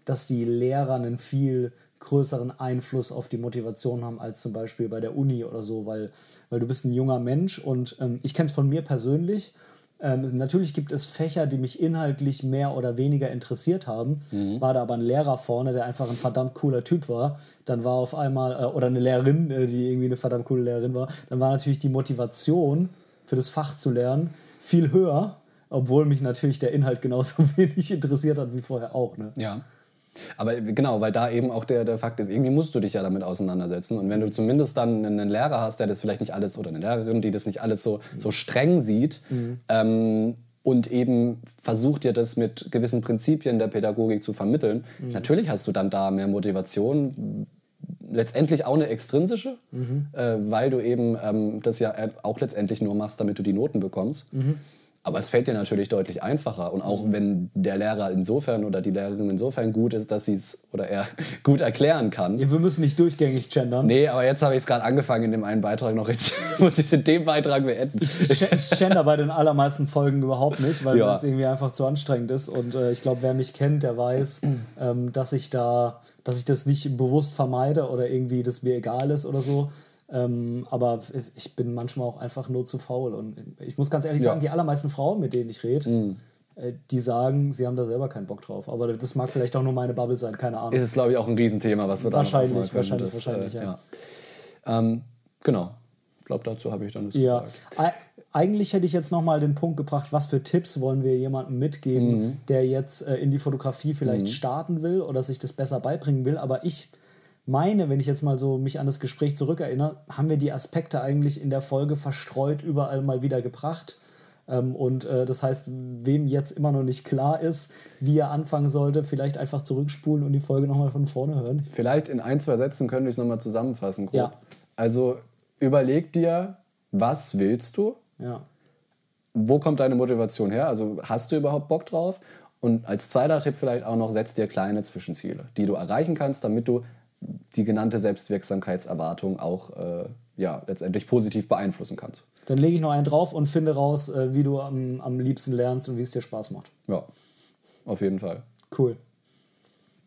dass die Lehrer einen viel größeren Einfluss auf die Motivation haben als zum Beispiel bei der Uni oder so, weil, weil du bist ein junger Mensch und ähm, ich kenne es von mir persönlich ähm, natürlich gibt es Fächer, die mich inhaltlich mehr oder weniger interessiert haben. Mhm. War da aber ein Lehrer vorne, der einfach ein verdammt cooler Typ war. Dann war auf einmal, äh, oder eine Lehrerin, äh, die irgendwie eine verdammt coole Lehrerin war. Dann war natürlich die Motivation für das Fach zu lernen viel höher, obwohl mich natürlich der Inhalt genauso wenig interessiert hat wie vorher auch. Ne? Ja. Aber genau, weil da eben auch der, der Fakt ist, irgendwie musst du dich ja damit auseinandersetzen. Und wenn du zumindest dann einen Lehrer hast, der das vielleicht nicht alles, oder eine Lehrerin, die das nicht alles so, so streng sieht, mhm. ähm, und eben versucht dir das mit gewissen Prinzipien der Pädagogik zu vermitteln, mhm. natürlich hast du dann da mehr Motivation, letztendlich auch eine extrinsische, mhm. äh, weil du eben ähm, das ja auch letztendlich nur machst, damit du die Noten bekommst. Aber es fällt dir natürlich deutlich einfacher. Und auch wenn der Lehrer insofern oder die Lehrerin insofern gut ist, dass sie es oder er gut erklären kann. Ja, wir müssen nicht durchgängig gendern. Nee, aber jetzt habe ich es gerade angefangen in dem einen Beitrag noch. Jetzt muss ich es in dem Beitrag beenden. Ich, ich, ich gender bei den allermeisten Folgen überhaupt nicht, weil ja. es irgendwie einfach zu anstrengend ist. Und äh, ich glaube, wer mich kennt, der weiß, ähm, dass ich da, dass ich das nicht bewusst vermeide oder irgendwie das mir egal ist oder so ähm, aber ich bin manchmal auch einfach nur zu faul. Und ich muss ganz ehrlich ja. sagen, die allermeisten Frauen, mit denen ich rede, mm. äh, die sagen, sie haben da selber keinen Bock drauf. Aber das mag vielleicht auch nur meine Bubble sein, keine Ahnung. Ist es, glaube ich, auch ein Riesenthema, was wir da Wahrscheinlich, können. wahrscheinlich, Das, wahrscheinlich, äh, ja. ja. Ähm, genau. Ich glaube, dazu habe ich dann das Ja, gesagt. Ei- eigentlich hätte ich jetzt nochmal den Punkt gebracht, was für Tipps wollen wir jemandem mitgeben, Mhm. der jetzt äh, in die Fotografie vielleicht starten will oder sich das besser beibringen will. Aber ich meine, wenn ich jetzt mal so mich an das Gespräch zurückerinnere, haben wir die Aspekte eigentlich in der Folge verstreut überall mal wieder gebracht. Ähm, und äh, das heißt, wem jetzt immer noch nicht klar ist, wie er anfangen sollte, vielleicht einfach zurückspulen und die Folge nochmal von vorne hören. Vielleicht in ein, zwei Sätzen könnte ich es nochmal zusammenfassen. Grob. Ja. Also überleg dir, was willst du? Ja. Wo kommt deine Motivation her? Also hast du überhaupt Bock drauf? Und als zweiter Tipp vielleicht auch noch, setz dir kleine Zwischenziele, die du erreichen kannst, damit du die genannte Selbstwirksamkeitserwartung auch äh, ja, letztendlich positiv beeinflussen kannst. Dann lege ich noch einen drauf und finde raus, äh, wie du am, am liebsten lernst und wie es dir Spaß macht. Ja, auf jeden Fall. Cool.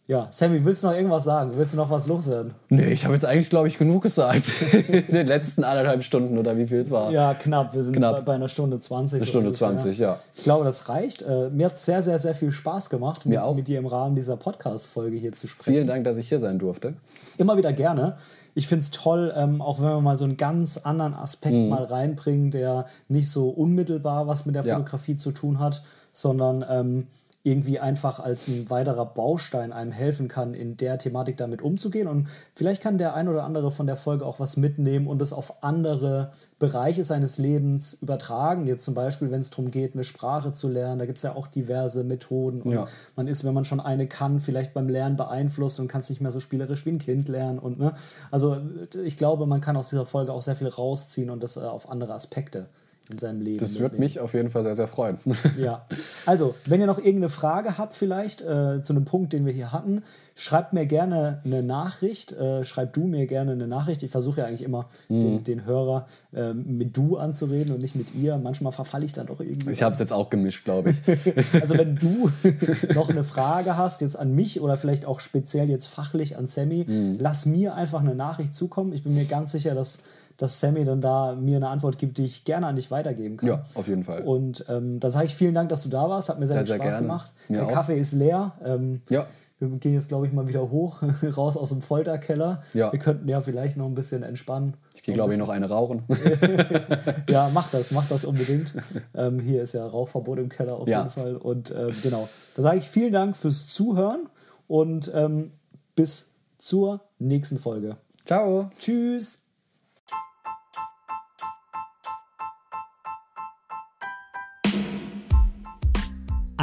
Ja, Sammy, willst du noch irgendwas sagen? Willst du noch was loswerden? Nee, ich habe jetzt eigentlich, glaube ich, genug gesagt. in den letzten anderthalb Stunden oder wie viel es war. Ja, knapp. Wir sind Knapp. Bei, bei einer Stunde 20. Eine Stunde ungefähr. 20, ja. Ich glaube, das reicht. Äh, mir hat es sehr, sehr, sehr viel Spaß gemacht, mit, auch. mit dir im Rahmen dieser Podcast-Folge hier zu sprechen. Vielen Dank, dass ich hier sein durfte. Immer wieder gerne. Ich finde es toll, ähm, auch wenn wir mal so einen ganz anderen Aspekt Mhm. mal reinbringen, der nicht so unmittelbar was mit der Ja. Fotografie zu tun hat, sondern ähm, irgendwie einfach als ein weiterer Baustein einem helfen kann, in der Thematik damit umzugehen. Und vielleicht kann der ein oder andere von der Folge auch was mitnehmen und es auf andere Bereiche seines Lebens übertragen. Jetzt zum Beispiel, wenn es darum geht, eine Sprache zu lernen, da gibt es ja auch diverse Methoden. Und Ja. man ist, wenn man schon eine kann, vielleicht beim Lernen beeinflusst und kann es nicht mehr so spielerisch wie ein Kind lernen. Und, ne? Also ich glaube, man kann aus dieser Folge auch sehr viel rausziehen und das äh, auf andere Aspekte in seinem Leben. Das würde mich auf jeden Fall sehr, sehr freuen. Ja, also wenn ihr noch irgendeine Frage habt vielleicht äh, zu einem Punkt, den wir hier hatten, schreibt mir gerne eine Nachricht. Äh, schreib du mir gerne eine Nachricht. Ich versuche ja eigentlich immer Mhm. den, den Hörer äh, mit du anzureden und nicht mit ihr. Manchmal verfalle ich dann doch irgendwie. Ich habe es jetzt auch gemischt, glaube ich. Also wenn du noch eine Frage hast, jetzt an mich oder vielleicht auch speziell jetzt fachlich an Sammy, Mhm. lass mir einfach eine Nachricht zukommen. Ich bin mir ganz sicher, dass, dass Sammy dann da mir eine Antwort gibt, die ich gerne an dich weitergeben kann. Ja, auf jeden Fall. Und ähm, dann sage ich vielen Dank, dass du da warst. Hat mir sehr, Sehr, viel Spaß gerne. gemacht. Mir Der auch. Kaffee ist leer. Ähm, Ja. Wir gehen jetzt, glaube ich, mal wieder hoch, raus aus dem Folterkeller. Ja. Wir könnten ja vielleicht noch ein bisschen entspannen. Ich gehe, glaube ich, noch eine rauchen. Ja, mach das, mach das unbedingt. ähm, hier ist ja Rauchverbot im Keller auf Ja. jeden Fall. Und ähm, genau, da sage ich vielen Dank fürs Zuhören und ähm, bis zur nächsten Folge. Ciao. Tschüss.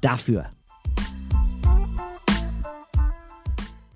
dafür.